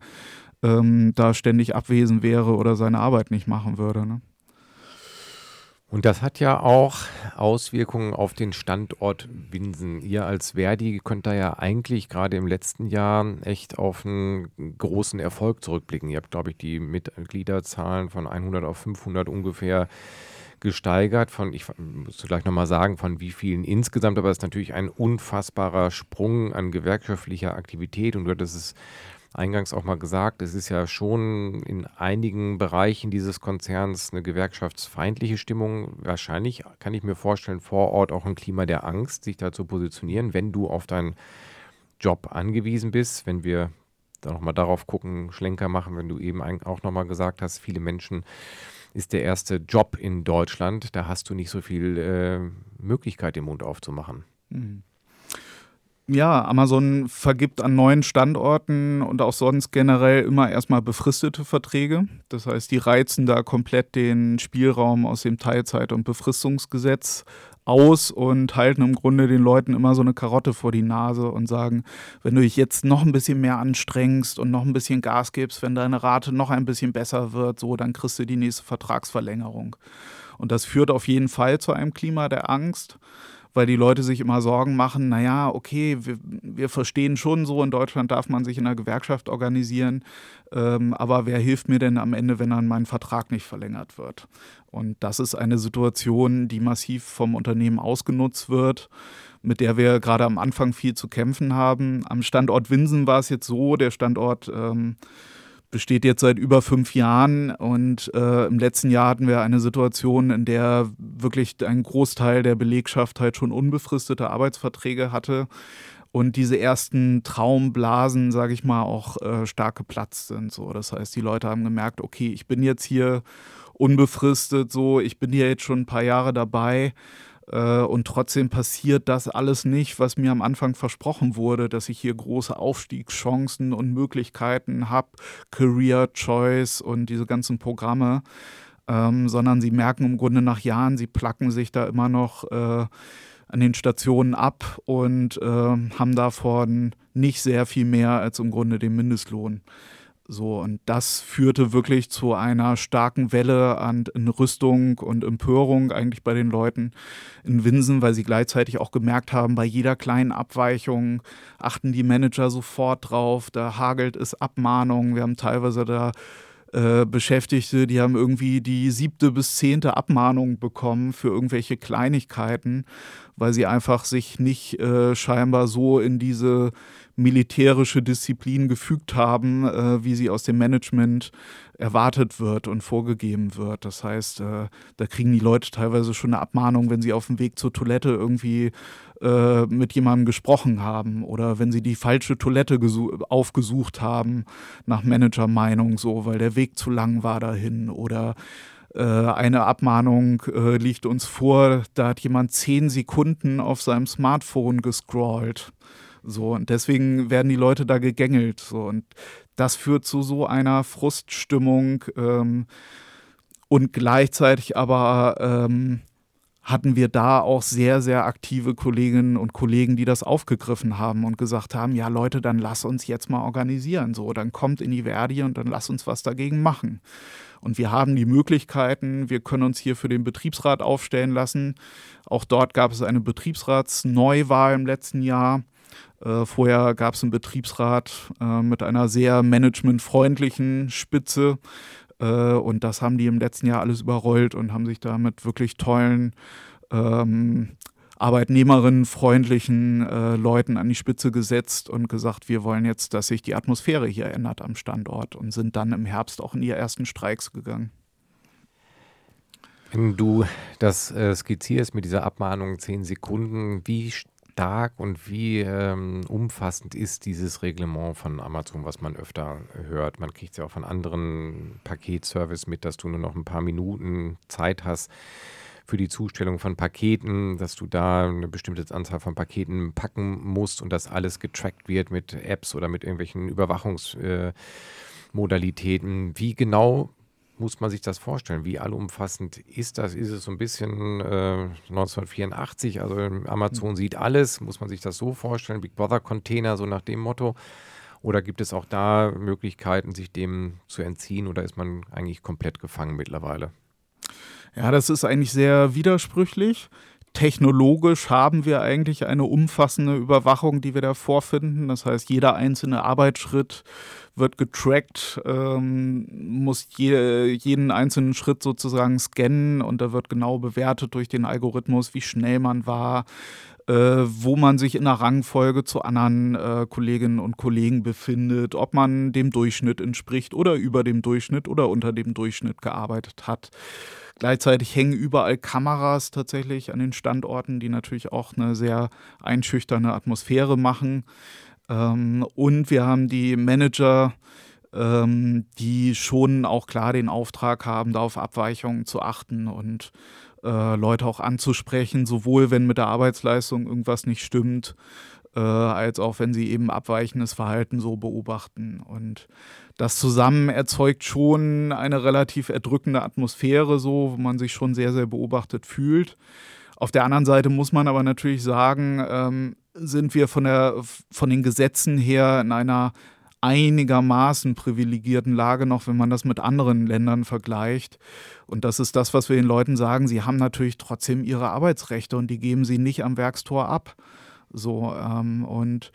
ähm, da ständig abwesend wäre oder seine Arbeit nicht machen würde. Ne? Und das hat ja auch Auswirkungen auf den Standort Winsen. Ihr als Verdi könnt da ja eigentlich gerade im letzten Jahr echt auf einen großen Erfolg zurückblicken. Ihr habt, glaube ich, die Mitgliederzahlen von 100 auf 500 ungefähr gesteigert. Von, ich muss gleich nochmal sagen, von wie vielen insgesamt, aber es ist natürlich ein unfassbarer Sprung an gewerkschaftlicher Aktivität und du hattest es eingangs auch mal gesagt, es ist ja schon in einigen Bereichen dieses Konzerns eine gewerkschaftsfeindliche Stimmung. Wahrscheinlich kann ich mir vorstellen, vor Ort auch ein Klima der Angst, sich da zu positionieren, wenn du auf deinen Job angewiesen bist. Wenn wir da nochmal darauf gucken, Schlenker machen, wenn du eben auch nochmal gesagt hast, viele Menschen ist der erste Job in Deutschland, da hast du nicht so viel äh, Möglichkeit, den Mund aufzumachen. Mhm ja, Amazon vergibt an neuen Standorten und auch sonst generell immer erstmal befristete Verträge. Das heißt, die reizen da komplett den Spielraum aus dem Teilzeit- und Befristungsgesetz aus und halten im Grunde den Leuten immer so eine Karotte vor die Nase und sagen, wenn du dich jetzt noch ein bisschen mehr anstrengst und noch ein bisschen Gas gibst, wenn deine Rate noch ein bisschen besser wird, so, dann kriegst du die nächste Vertragsverlängerung. Und das führt auf jeden Fall zu einem Klima der Angst weil die Leute sich immer Sorgen machen, naja, okay, wir, wir verstehen schon so, in Deutschland darf man sich in einer Gewerkschaft organisieren, ähm, aber wer hilft mir denn am Ende, wenn dann mein Vertrag nicht verlängert wird? Und das ist eine Situation, die massiv vom Unternehmen ausgenutzt wird mit der wir gerade am Anfang viel zu kämpfen haben. Am Standort Winsen war es jetzt so, der Standort ähm, besteht jetzt seit über fünf Jahren und äh, im letzten Jahr hatten wir eine Situation, in der wirklich ein Großteil der Belegschaft halt schon unbefristete Arbeitsverträge hatte und diese ersten Traumblasen, sage ich mal, auch äh, stark geplatzt sind. So, das heißt, die Leute haben gemerkt, okay, ich bin jetzt hier unbefristet, so, ich bin hier jetzt schon ein paar Jahre dabei und trotzdem passiert das alles nicht, was mir am Anfang versprochen wurde, dass ich hier große Aufstiegschancen und Möglichkeiten habe, Career Choice und diese ganzen Programme, ähm, sondern sie merken im Grunde nach Jahren, sie placken sich da immer noch äh, an den Stationen ab und äh, haben davon nicht sehr viel mehr als im Grunde den Mindestlohn. So, und das führte wirklich zu einer starken Welle an Rüstung und Empörung eigentlich bei den Leuten in Winsen, weil sie gleichzeitig auch gemerkt haben, bei jeder kleinen Abweichung achten die Manager sofort drauf, da hagelt es Abmahnungen. Wir haben teilweise da äh, Beschäftigte, die haben irgendwie die siebte bis zehnte Abmahnung bekommen für irgendwelche Kleinigkeiten, weil sie einfach sich nicht äh, scheinbar so in diese militärische Disziplin gefügt haben, äh, wie sie aus dem Management erwartet wird und vorgegeben wird. Das heißt, äh, da kriegen die Leute teilweise schon eine Abmahnung, wenn sie auf dem Weg zur Toilette irgendwie äh, mit jemandem gesprochen haben oder wenn sie die falsche Toilette aufgesucht haben, nach Managermeinung so, weil der Weg zu lang war dahin oder eine Abmahnung äh, liegt uns vor, da hat jemand zehn Sekunden auf seinem Smartphone gescrollt. So, und deswegen werden die Leute da gegängelt. So, und das führt zu so einer Fruststimmung ähm, und gleichzeitig aber ähm, hatten wir da auch sehr, sehr aktive Kolleginnen und Kollegen, die das aufgegriffen haben und gesagt haben, ja Leute, dann lass uns jetzt mal organisieren. So, dann kommt in die Verdi und dann lass uns was dagegen machen. Und wir haben die Möglichkeiten, wir können uns hier für den Betriebsrat aufstellen lassen. Auch dort gab es eine Betriebsratsneuwahl im letzten Jahr. Äh, vorher gab es einen Betriebsrat äh, mit einer sehr managementfreundlichen Spitze. Äh, und das haben die im letzten Jahr alles überrollt und haben sich da mit wirklich tollen ähm, arbeitnehmerinnenfreundlichen äh, Leuten an die Spitze gesetzt und gesagt, wir wollen jetzt, dass sich die Atmosphäre hier ändert am Standort und sind dann im Herbst auch in die ersten Streiks gegangen. Wenn du das äh, skizzierst mit dieser Abmahnung zehn Sekunden, wie stark und wie ähm, umfassend ist dieses Reglement von Amazon, was man öfter hört? Man kriegt es ja auch von anderen Paketservice mit, dass du nur noch ein paar Minuten Zeit hast für die Zustellung von Paketen, dass du da eine bestimmte Anzahl von Paketen packen musst und das alles getrackt wird mit Apps oder mit irgendwelchen Überwachungsmodalitäten. Äh, Wie genau muss man sich das vorstellen? Wie allumfassend ist das? Ist es so ein bisschen äh, 1984? Also Amazon mhm. sieht alles. Muss man sich das so vorstellen? Big Brother Container, so nach dem Motto? Oder gibt es auch da Möglichkeiten, sich dem zu entziehen? Oder ist man eigentlich komplett gefangen mittlerweile? Ja, das ist eigentlich sehr widersprüchlich technologisch haben wir eigentlich eine umfassende Überwachung, die wir da vorfinden. Das heißt, jeder einzelne Arbeitsschritt wird getrackt, ähm, muss je, jeden einzelnen Schritt sozusagen scannen und da wird genau bewertet durch den Algorithmus, wie schnell man war, äh, wo man sich in der Rangfolge zu anderen äh, Kolleginnen und Kollegen befindet, ob man dem Durchschnitt entspricht oder über dem Durchschnitt oder unter dem Durchschnitt gearbeitet hat. Gleichzeitig hängen überall Kameras tatsächlich an den Standorten, die natürlich auch eine sehr einschüchternde Atmosphäre machen. Ähm, und wir haben die Manager, ähm, die schon auch klar den Auftrag haben, da auf Abweichungen zu achten und äh, Leute auch anzusprechen, sowohl wenn mit der Arbeitsleistung irgendwas nicht stimmt, äh, als auch wenn sie eben abweichendes Verhalten so beobachten. Und das zusammen erzeugt schon eine relativ erdrückende Atmosphäre, so, wo man sich schon sehr, sehr beobachtet fühlt. Auf der anderen Seite muss man aber natürlich sagen, ähm, sind wir von, der, von den Gesetzen her in einer einigermaßen privilegierten Lage noch, wenn man das mit anderen Ländern vergleicht. Und das ist das, was wir den Leuten sagen. Sie haben natürlich trotzdem ihre Arbeitsrechte und die geben sie nicht am Werkstor ab. So, ähm, und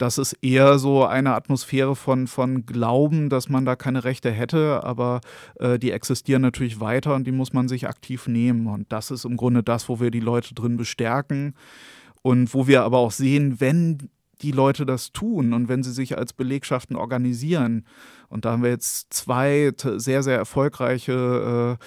das ist eher so eine Atmosphäre von, von Glauben, dass man da keine Rechte hätte, aber äh, die existieren natürlich weiter und die muss man sich aktiv nehmen. Und das ist im Grunde das, wo wir die Leute drin bestärken und wo wir aber auch sehen, wenn die Leute das tun und wenn sie sich als Belegschaften organisieren. Und da haben wir jetzt zwei sehr, sehr erfolgreiche äh,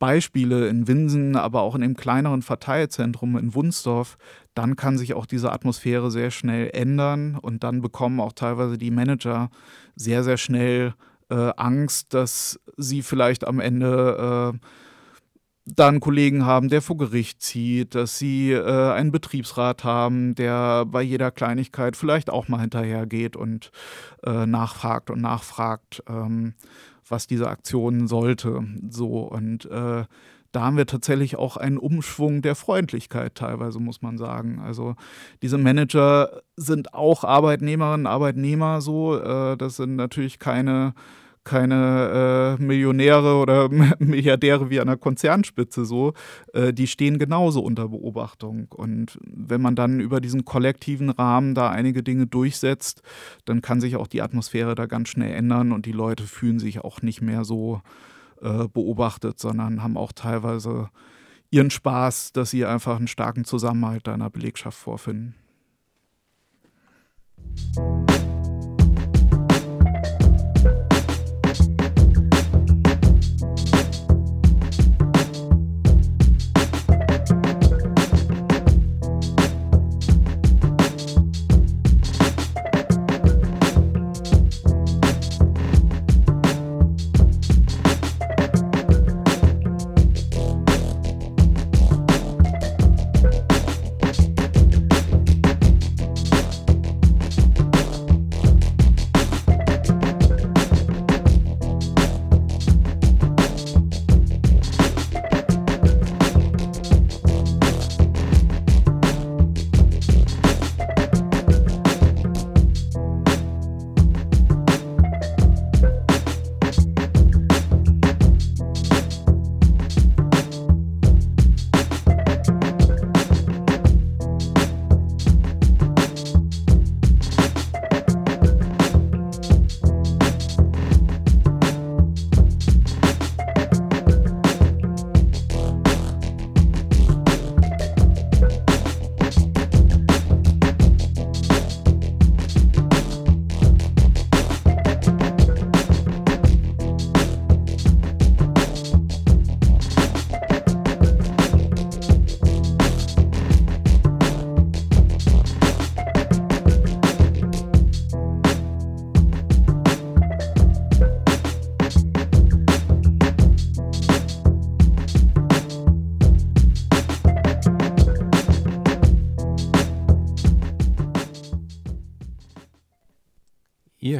Beispiele in Winsen, aber auch in dem kleineren Verteilzentrum in Wunsdorf, dann kann sich auch diese Atmosphäre sehr schnell ändern und dann bekommen auch teilweise die Manager sehr, sehr schnell äh, Angst, dass sie vielleicht am Ende äh, dann Kollegen haben, der vor Gericht zieht, dass sie äh, einen Betriebsrat haben, der bei jeder Kleinigkeit vielleicht auch mal hinterhergeht und äh, nachfragt und nachfragt, ähm, was diese Aktion sollte. So und äh, da haben wir tatsächlich auch einen Umschwung der Freundlichkeit teilweise, muss man sagen. Also diese Manager sind auch Arbeitnehmerinnen, Arbeitnehmer so. Äh, das sind natürlich keine keine äh, Millionäre oder Milliardäre wie an der Konzernspitze so, äh, die stehen genauso unter Beobachtung. Und wenn man dann über diesen kollektiven Rahmen da einige Dinge durchsetzt, dann kann sich auch die Atmosphäre da ganz schnell ändern und die Leute fühlen sich auch nicht mehr so äh, beobachtet, sondern haben auch teilweise ihren Spaß, dass sie einfach einen starken Zusammenhalt da in der Belegschaft vorfinden.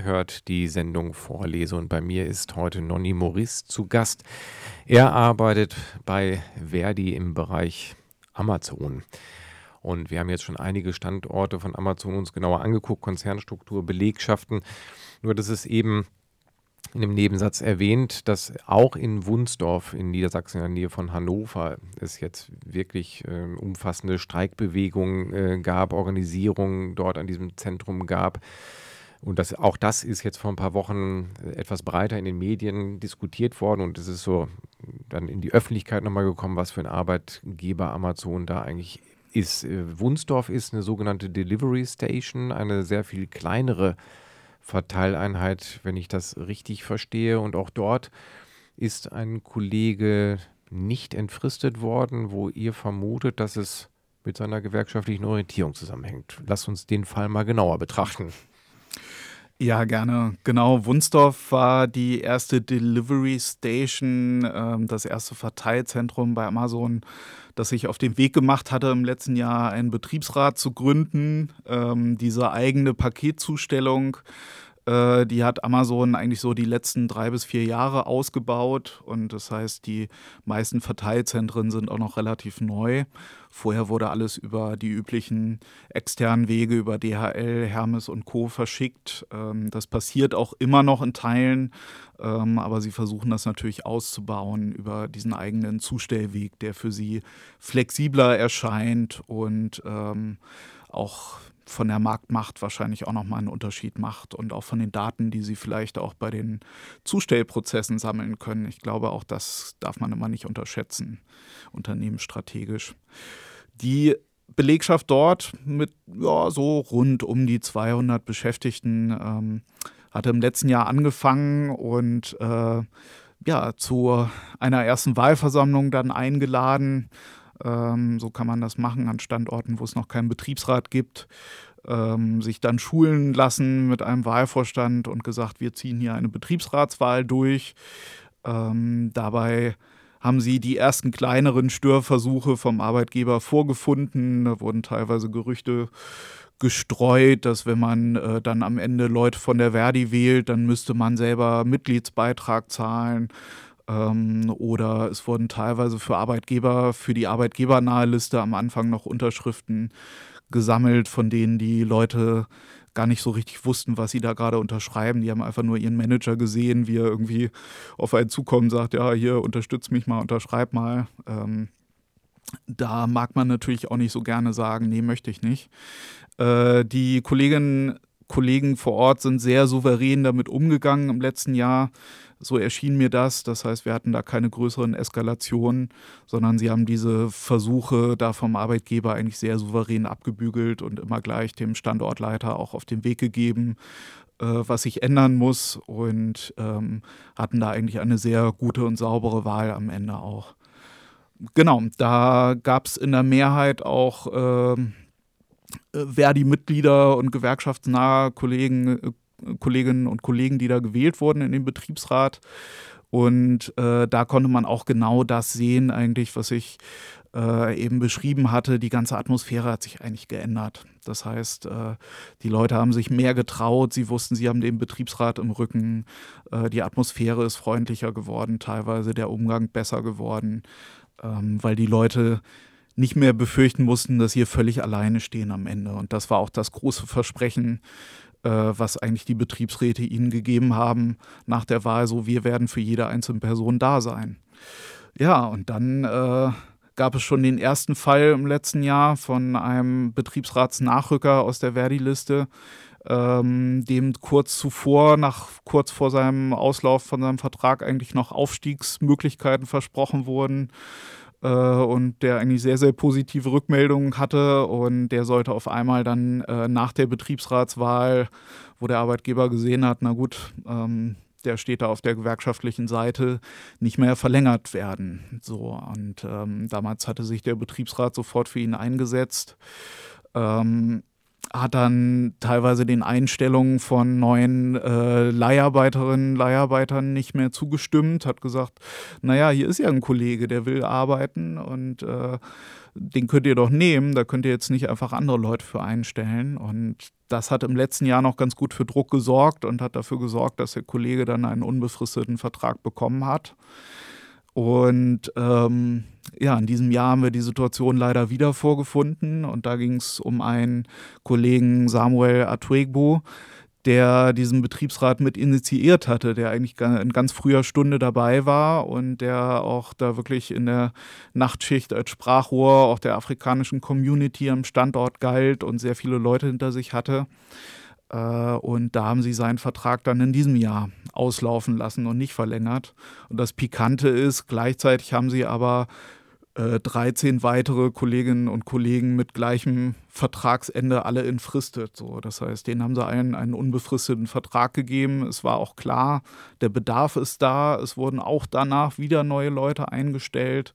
Hört die Sendung Vorlese und bei mir ist heute Nonny Maurice zu Gast. Er arbeitet bei Verdi im Bereich Amazon. Und wir haben jetzt schon einige Standorte von Amazon uns genauer angeguckt, Konzernstruktur, Belegschaften. Nur das ist eben in dem Nebensatz erwähnt, dass auch in Wunsdorf in Niedersachsen in der Nähe von Hannover es jetzt wirklich äh, umfassende Streikbewegungen äh, gab, Organisierungen dort an diesem Zentrum gab. Und das, auch das ist jetzt vor ein paar Wochen etwas breiter in den Medien diskutiert worden und es ist so dann in die Öffentlichkeit nochmal gekommen, was für ein Arbeitgeber Amazon da eigentlich ist. Äh, Wunsdorf ist eine sogenannte Delivery Station, eine sehr viel kleinere Verteileinheit, wenn ich das richtig verstehe. Und auch dort ist ein Kollege nicht entfristet worden, wo ihr vermutet, dass es mit seiner gewerkschaftlichen Orientierung zusammenhängt. Lass uns den Fall mal genauer betrachten. Ja, gerne. Genau, Wunsdorf war die erste Delivery Station, ähm, das erste Verteilzentrum bei Amazon, das sich auf den Weg gemacht hatte, im letzten Jahr einen Betriebsrat zu gründen, ähm, diese eigene Paketzustellung Äh, die hat Amazon eigentlich so die letzten drei bis vier Jahre ausgebaut und das heißt, die meisten Verteilzentren sind auch noch relativ neu. Vorher wurde alles über die üblichen externen Wege, über DHL, Hermes und Co. verschickt. Ähm, das passiert auch immer noch in Teilen, ähm, aber sie versuchen das natürlich auszubauen über diesen eigenen Zustellweg, der für sie flexibler erscheint und ähm, auch von der Marktmacht wahrscheinlich auch nochmal einen Unterschied macht und auch von den Daten, die sie vielleicht auch bei den Zustellprozessen sammeln können. Ich glaube, auch das darf man immer nicht unterschätzen, unternehmensstrategisch. Die Belegschaft dort mit ja, so rund um die 200 Beschäftigten ähm, hatte im letzten Jahr angefangen und äh, ja, zu einer ersten Wahlversammlung dann eingeladen ähm, so kann man das machen an Standorten, wo es noch keinen Betriebsrat gibt. Ähm, sich dann schulen lassen mit einem Wahlvorstand und gesagt, wir ziehen hier eine Betriebsratswahl durch. Ähm, dabei haben sie die ersten kleineren Störversuche vom Arbeitgeber vorgefunden. Da wurden teilweise Gerüchte gestreut, dass wenn man äh, dann am Ende Leute von der Verdi wählt, dann müsste man selber Mitgliedsbeitrag zahlen. Ähm, oder es wurden teilweise für Arbeitgeber, für die arbeitgebernahe Liste am Anfang noch Unterschriften gesammelt, von denen die Leute gar nicht so richtig wussten, was sie da gerade unterschreiben. Die haben einfach nur ihren Manager gesehen, wie er irgendwie auf einen zukommt und sagt, ja, hier, unterstütz mich mal, unterschreib mal. Ähm, da mag man natürlich auch nicht so gerne sagen, nee, möchte ich nicht. Äh, die Kolleginnen Kollegen vor Ort sind sehr souverän damit umgegangen im letzten Jahr. So erschien mir das. Das heißt, wir hatten da keine größeren Eskalationen, sondern sie haben diese Versuche da vom Arbeitgeber eigentlich sehr souverän abgebügelt und immer gleich dem Standortleiter auch auf den Weg gegeben, äh, was sich ändern muss und ähm, hatten da eigentlich eine sehr gute und saubere Wahl am Ende auch. Genau, da gab es in der Mehrheit auch äh, Verdi-Mitglieder und gewerkschaftsnahe Kollegen, äh, Kolleginnen und Kollegen, die da gewählt wurden in den Betriebsrat. Und äh, da konnte man auch genau das sehen, eigentlich, was ich äh, eben beschrieben hatte. Die ganze Atmosphäre hat sich eigentlich geändert. Das heißt, äh, die Leute haben sich mehr getraut, sie wussten, sie haben den Betriebsrat im Rücken. Äh, die Atmosphäre ist freundlicher geworden, teilweise der Umgang besser geworden, ähm, weil die Leute nicht mehr befürchten mussten, dass sie völlig alleine stehen am Ende. Und das war auch das große Versprechen was eigentlich die Betriebsräte ihnen gegeben haben nach der Wahl, so wir werden für jede einzelne Person da sein. Ja, und dann äh, gab es schon den ersten Fall im letzten Jahr von einem Betriebsratsnachrücker aus der Verdi-Liste, ähm, dem kurz zuvor, nach kurz vor seinem Auslauf von seinem Vertrag eigentlich noch Aufstiegsmöglichkeiten versprochen wurden äh, und der eigentlich sehr, sehr positive Rückmeldungen hatte und der sollte auf einmal dann äh, nach der Betriebsratswahl, wo der Arbeitgeber gesehen hat, na gut, ähm, der steht da auf der gewerkschaftlichen Seite, nicht mehr verlängert werden. So, und ähm, damals hatte sich der Betriebsrat sofort für ihn eingesetzt. Ähm, hat dann teilweise den Einstellungen von neuen äh, Leiharbeiterinnen, Leiharbeitern nicht mehr zugestimmt, hat gesagt, naja, hier ist ja ein Kollege, der will arbeiten und äh, den könnt ihr doch nehmen, da könnt ihr jetzt nicht einfach andere Leute für einstellen. Und das hat im letzten Jahr noch ganz gut für Druck gesorgt und hat dafür gesorgt, dass der Kollege dann einen unbefristeten Vertrag bekommen hat. Und ähm, ja, in diesem Jahr haben wir die Situation leider wieder vorgefunden und da ging es um einen Kollegen Samuel Atuegbo, der diesen Betriebsrat mit initiiert hatte, der eigentlich in ganz früher Stunde dabei war und der auch da wirklich in der Nachtschicht als Sprachrohr auch der afrikanischen Community am Standort galt und sehr viele Leute hinter sich hatte. Äh, und da haben sie seinen Vertrag dann in diesem Jahr auslaufen lassen und nicht verlängert. Und das Pikante ist, gleichzeitig haben sie aber 13 äh, weitere Kolleginnen und Kollegen mit gleichem Vertragsende alle entfristet. So, das heißt, denen haben sie allen einen unbefristeten Vertrag gegeben. Es war auch klar, der Bedarf ist da. Es wurden auch danach wieder neue Leute eingestellt.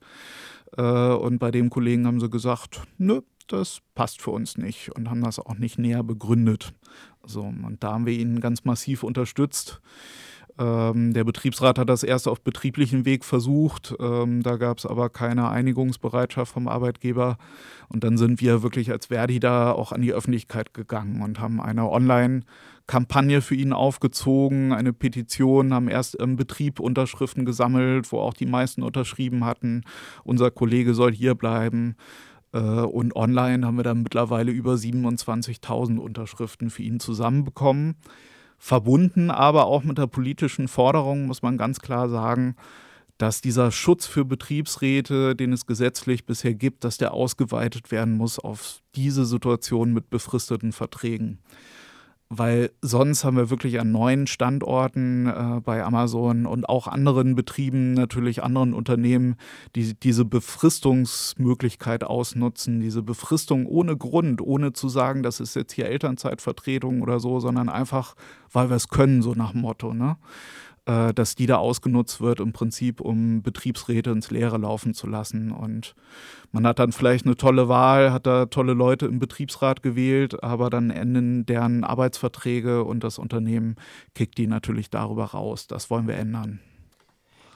Äh, und bei dem Kollegen haben sie gesagt, nö, das passt für uns nicht und haben das auch nicht näher begründet. So, und da haben wir ihn ganz massiv unterstützt. Ähm, der Betriebsrat hat das erst auf betrieblichem Weg versucht. Ähm, da gab es aber keine Einigungsbereitschaft vom Arbeitgeber. Und dann sind wir wirklich als Verdi da auch an die Öffentlichkeit gegangen und haben eine Online-Kampagne für ihn aufgezogen, eine Petition, haben erst im Betrieb Unterschriften gesammelt, wo auch die meisten unterschrieben hatten. Unser Kollege soll hier bleiben. Äh, und online haben wir dann mittlerweile über 27.000 Unterschriften für ihn zusammenbekommen. Verbunden, aber auch mit der politischen Forderung, muss man ganz klar sagen, dass dieser Schutz für Betriebsräte, den es gesetzlich bisher gibt, dass der ausgeweitet werden muss auf diese Situation mit befristeten Verträgen weil sonst haben wir wirklich an neuen Standorten äh, bei Amazon und auch anderen Betrieben, natürlich anderen Unternehmen, die diese Befristungsmöglichkeit ausnutzen, diese Befristung ohne Grund, ohne zu sagen, das ist jetzt hier Elternzeitvertretung oder so, sondern einfach, weil wir es können, so nach dem Motto. Ne? Äh, dass die da ausgenutzt wird im Prinzip, um Betriebsräte ins Leere laufen zu lassen. Und man hat dann vielleicht eine tolle Wahl, hat da tolle Leute im Betriebsrat gewählt, aber dann enden deren Arbeitsverträge und das Unternehmen kickt die natürlich darüber raus. Das wollen wir ändern.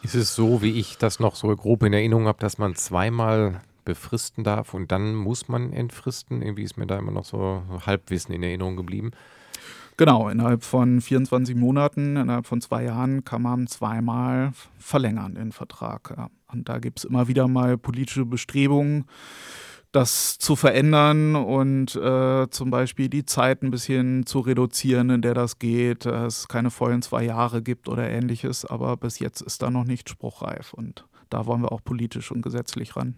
Ist es so, wie ich das noch so grob in Erinnerung habe, dass man zweimal befristen darf und dann muss man entfristen? Irgendwie ist mir da immer noch so Halbwissen in Erinnerung geblieben. Genau, innerhalb von 24 Monaten, innerhalb von zwei Jahren kann man zweimal verlängern den Vertrag. Ja. Und da gibt es immer wieder mal politische Bestrebungen, das zu verändern und äh, zum Beispiel die Zeit ein bisschen zu reduzieren, in der das geht, dass es keine vollen zwei Jahre gibt oder ähnliches. Aber bis jetzt ist da noch nicht spruchreif und da wollen wir auch politisch und gesetzlich ran.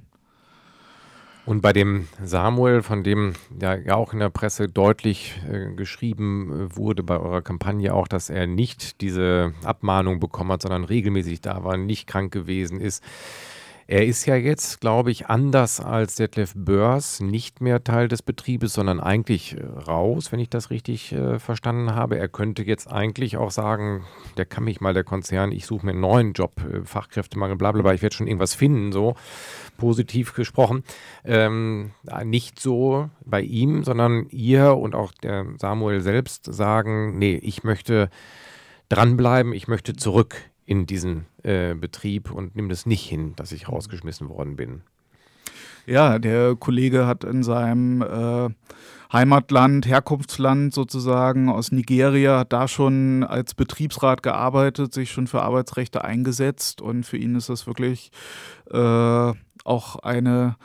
Und bei dem Samuel, von dem ja auch in der Presse deutlich äh, geschrieben äh, wurde, bei eurer Kampagne auch, dass er nicht diese Abmahnung bekommen hat, sondern regelmäßig da war, nicht krank gewesen ist. Er ist ja jetzt, glaube ich, anders als Detlef Börs nicht mehr Teil des Betriebes, sondern eigentlich äh, raus, wenn ich das richtig äh, verstanden habe. Er könnte jetzt eigentlich auch sagen, der kann mich mal, der Konzern, ich suche mir einen neuen Job, äh, Fachkräftemangel, bla bla bla, ich werde schon irgendwas finden, so positiv gesprochen. Ähm, nicht so bei ihm, sondern ihr und auch der Samuel selbst sagen, nee, ich möchte dranbleiben, ich möchte zurück in diesen äh, Betrieb und nimm das nicht hin, dass ich rausgeschmissen worden bin. Ja, der Kollege hat in seinem äh, Heimatland, Herkunftsland sozusagen aus Nigeria, hat da schon als Betriebsrat gearbeitet, sich schon für Arbeitsrechte eingesetzt und für ihn ist das wirklich äh, auch eine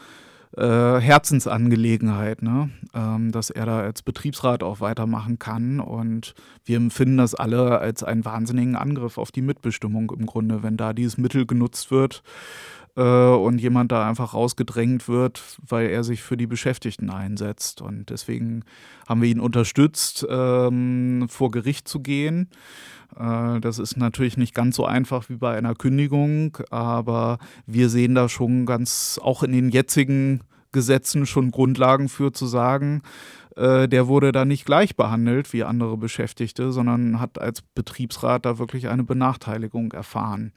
äh, Herzensangelegenheit, ne? ähm, dass er da als Betriebsrat auch weitermachen kann. Und wir empfinden das alle als einen wahnsinnigen Angriff auf die Mitbestimmung im Grunde, wenn da dieses Mittel genutzt wird und jemand da einfach rausgedrängt wird, weil er sich für die Beschäftigten einsetzt. Und deswegen haben wir ihn unterstützt, ähm, vor Gericht zu gehen. Äh, das ist natürlich nicht ganz so einfach wie bei einer Kündigung, aber wir sehen da schon ganz, auch in den jetzigen Gesetzen schon Grundlagen für zu sagen, äh, der wurde da nicht gleich behandelt wie andere Beschäftigte, sondern hat als Betriebsrat da wirklich eine Benachteiligung erfahren.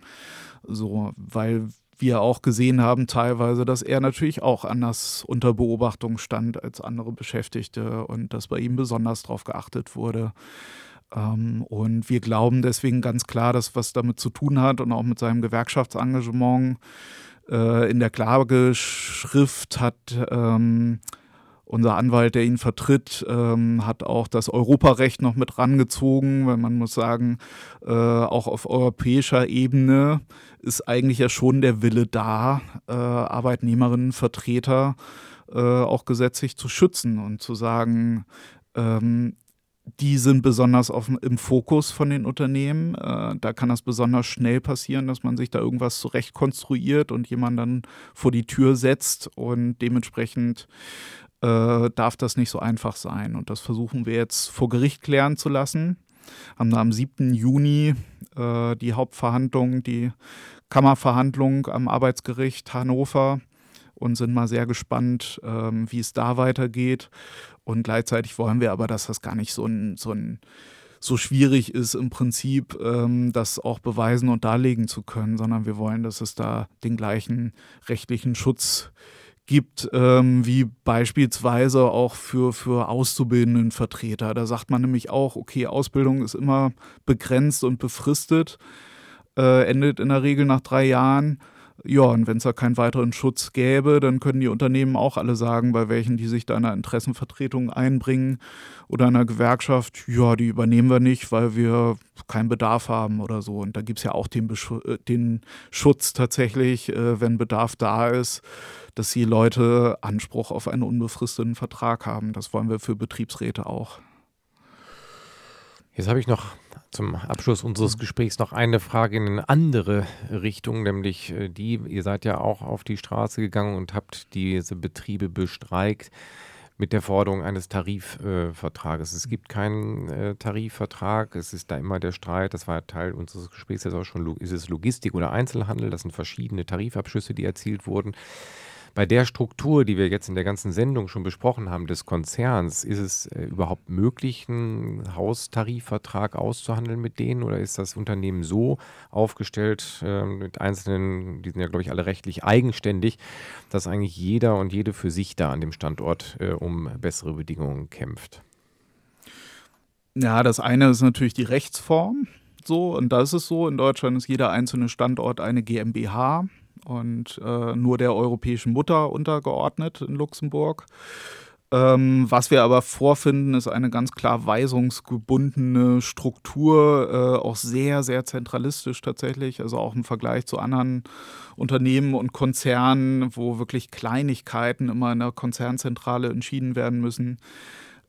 So, weil wir auch gesehen haben teilweise, dass er natürlich auch anders unter Beobachtung stand als andere Beschäftigte und dass bei ihm besonders darauf geachtet wurde. Ähm, und wir glauben deswegen ganz klar, dass was damit zu tun hat und auch mit seinem Gewerkschaftsengagement äh, in der Klageschrift hat ähm, unser Anwalt, der ihn vertritt, ähm, hat auch das Europarecht noch mit rangezogen, weil man muss sagen, äh, auch auf europäischer Ebene ist eigentlich ja schon der Wille da, äh, Arbeitnehmerinnen, Vertreter äh, auch gesetzlich zu schützen und zu sagen, ähm, die sind besonders auf, im Fokus von den Unternehmen. Äh, da kann das besonders schnell passieren, dass man sich da irgendwas zurecht konstruiert und jemand dann vor die Tür setzt und dementsprechend äh, darf das nicht so einfach sein. Und das versuchen wir jetzt vor Gericht klären zu lassen. Haben am 7. Juni äh, die Hauptverhandlung, die Kammerverhandlung am Arbeitsgericht Hannover und sind mal sehr gespannt, ähm, wie es da weitergeht. Und gleichzeitig wollen wir aber, dass das gar nicht so ein, so ein so schwierig ist im Prinzip, ähm, das auch beweisen und darlegen zu können, sondern wir wollen, dass es da den gleichen rechtlichen Schutz gibt, ähm, wie beispielsweise auch für, für Auszubildendenvertreter. Da sagt man nämlich auch, okay, Ausbildung ist immer begrenzt und befristet, äh, endet in der Regel nach drei Jahren. Ja, und wenn es da keinen weiteren Schutz gäbe, dann können die Unternehmen auch alle sagen, bei welchen die sich da in einer Interessenvertretung einbringen oder einer Gewerkschaft, ja, die übernehmen wir nicht, weil wir keinen Bedarf haben oder so. Und da gibt es ja auch den, Besch äh, den Schutz tatsächlich, äh, wenn Bedarf da ist, dass die Leute Anspruch auf einen unbefristeten Vertrag haben. Das wollen wir für Betriebsräte auch. Jetzt habe ich noch zum Abschluss unseres Gesprächs noch eine Frage in eine andere Richtung, nämlich äh, die, ihr seid ja auch auf die Straße gegangen und habt diese Betriebe bestreikt mit der Forderung eines Tarifvertrages. Äh, es gibt keinen äh, Tarifvertrag, es ist da immer der Streit, das war Teil unseres Gesprächs. Jetzt auch schon, ist es Logistik oder Einzelhandel, das sind verschiedene Tarifabschlüsse, die erzielt wurden bei der Struktur, die wir jetzt in der ganzen Sendung schon besprochen haben, des Konzerns, ist es äh, überhaupt möglich, einen Haustarifvertrag auszuhandeln mit denen oder ist das Unternehmen so aufgestellt äh, mit einzelnen, die sind ja, glaube ich, alle rechtlich eigenständig, dass eigentlich jeder und jede für sich da an dem Standort äh, um bessere Bedingungen kämpft? Ja, das eine ist natürlich die Rechtsform. So, und da ist es so, in Deutschland ist jeder einzelne Standort eine GmbH und äh, nur der europäischen Mutter untergeordnet in Luxemburg. Ähm, was wir aber vorfinden, ist eine ganz klar weisungsgebundene Struktur, äh, auch sehr, sehr zentralistisch tatsächlich, also auch im Vergleich zu anderen Unternehmen und Konzernen, wo wirklich Kleinigkeiten immer in der Konzernzentrale entschieden werden müssen,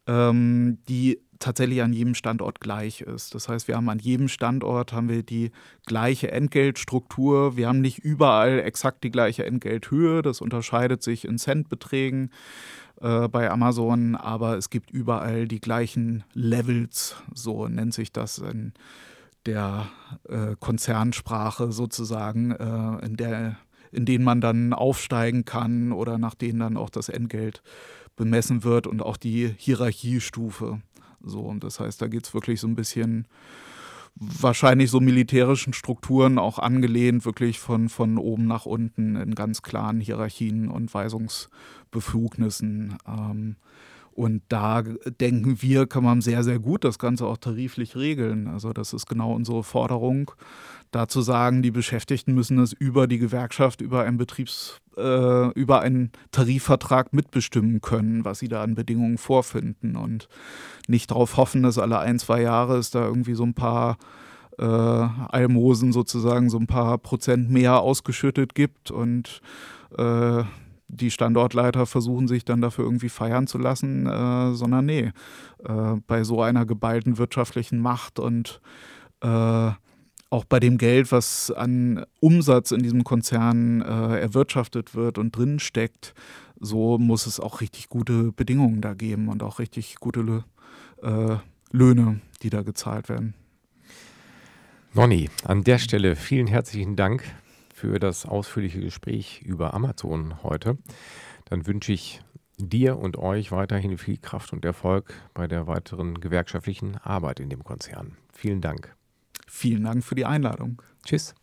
ähm, die tatsächlich an jedem Standort gleich ist. Das heißt, wir haben an jedem Standort haben wir die gleiche Entgeltstruktur. Wir haben nicht überall exakt die gleiche Entgelthöhe. Das unterscheidet sich in Centbeträgen äh, bei Amazon, aber es gibt überall die gleichen Levels. So nennt sich das in der äh, Konzernsprache sozusagen, äh, in der in denen man dann aufsteigen kann oder nach denen dann auch das Entgelt bemessen wird und auch die Hierarchiestufe. So, und das heißt, da geht es wirklich so ein bisschen wahrscheinlich so militärischen Strukturen auch angelehnt, wirklich von, von oben nach unten in ganz klaren Hierarchien und Weisungsbefugnissen. Ähm, und da denken wir, kann man sehr, sehr gut das Ganze auch tariflich regeln. Also das ist genau unsere Forderung, da zu sagen, die Beschäftigten müssen es über die Gewerkschaft, über einen Betriebs, äh, über einen Tarifvertrag mitbestimmen können, was sie da an Bedingungen vorfinden und nicht darauf hoffen, dass alle ein, zwei Jahre es da irgendwie so ein paar äh, Almosen sozusagen, so ein paar Prozent mehr ausgeschüttet gibt und äh, die Standortleiter versuchen sich dann dafür irgendwie feiern zu lassen, äh, sondern nee, äh, bei so einer geballten wirtschaftlichen Macht und äh, auch bei dem Geld, was an Umsatz in diesem Konzern äh, erwirtschaftet wird und drin steckt, so muss es auch richtig gute Bedingungen da geben und auch richtig gute äh, Löhne, die da gezahlt werden. Nonny, an der Stelle vielen herzlichen Dank für das ausführliche Gespräch über Amazon heute. Dann wünsche ich dir und euch weiterhin viel Kraft und Erfolg bei der weiteren gewerkschaftlichen Arbeit in dem Konzern. Vielen Dank. Vielen Dank für die Einladung. Tschüss.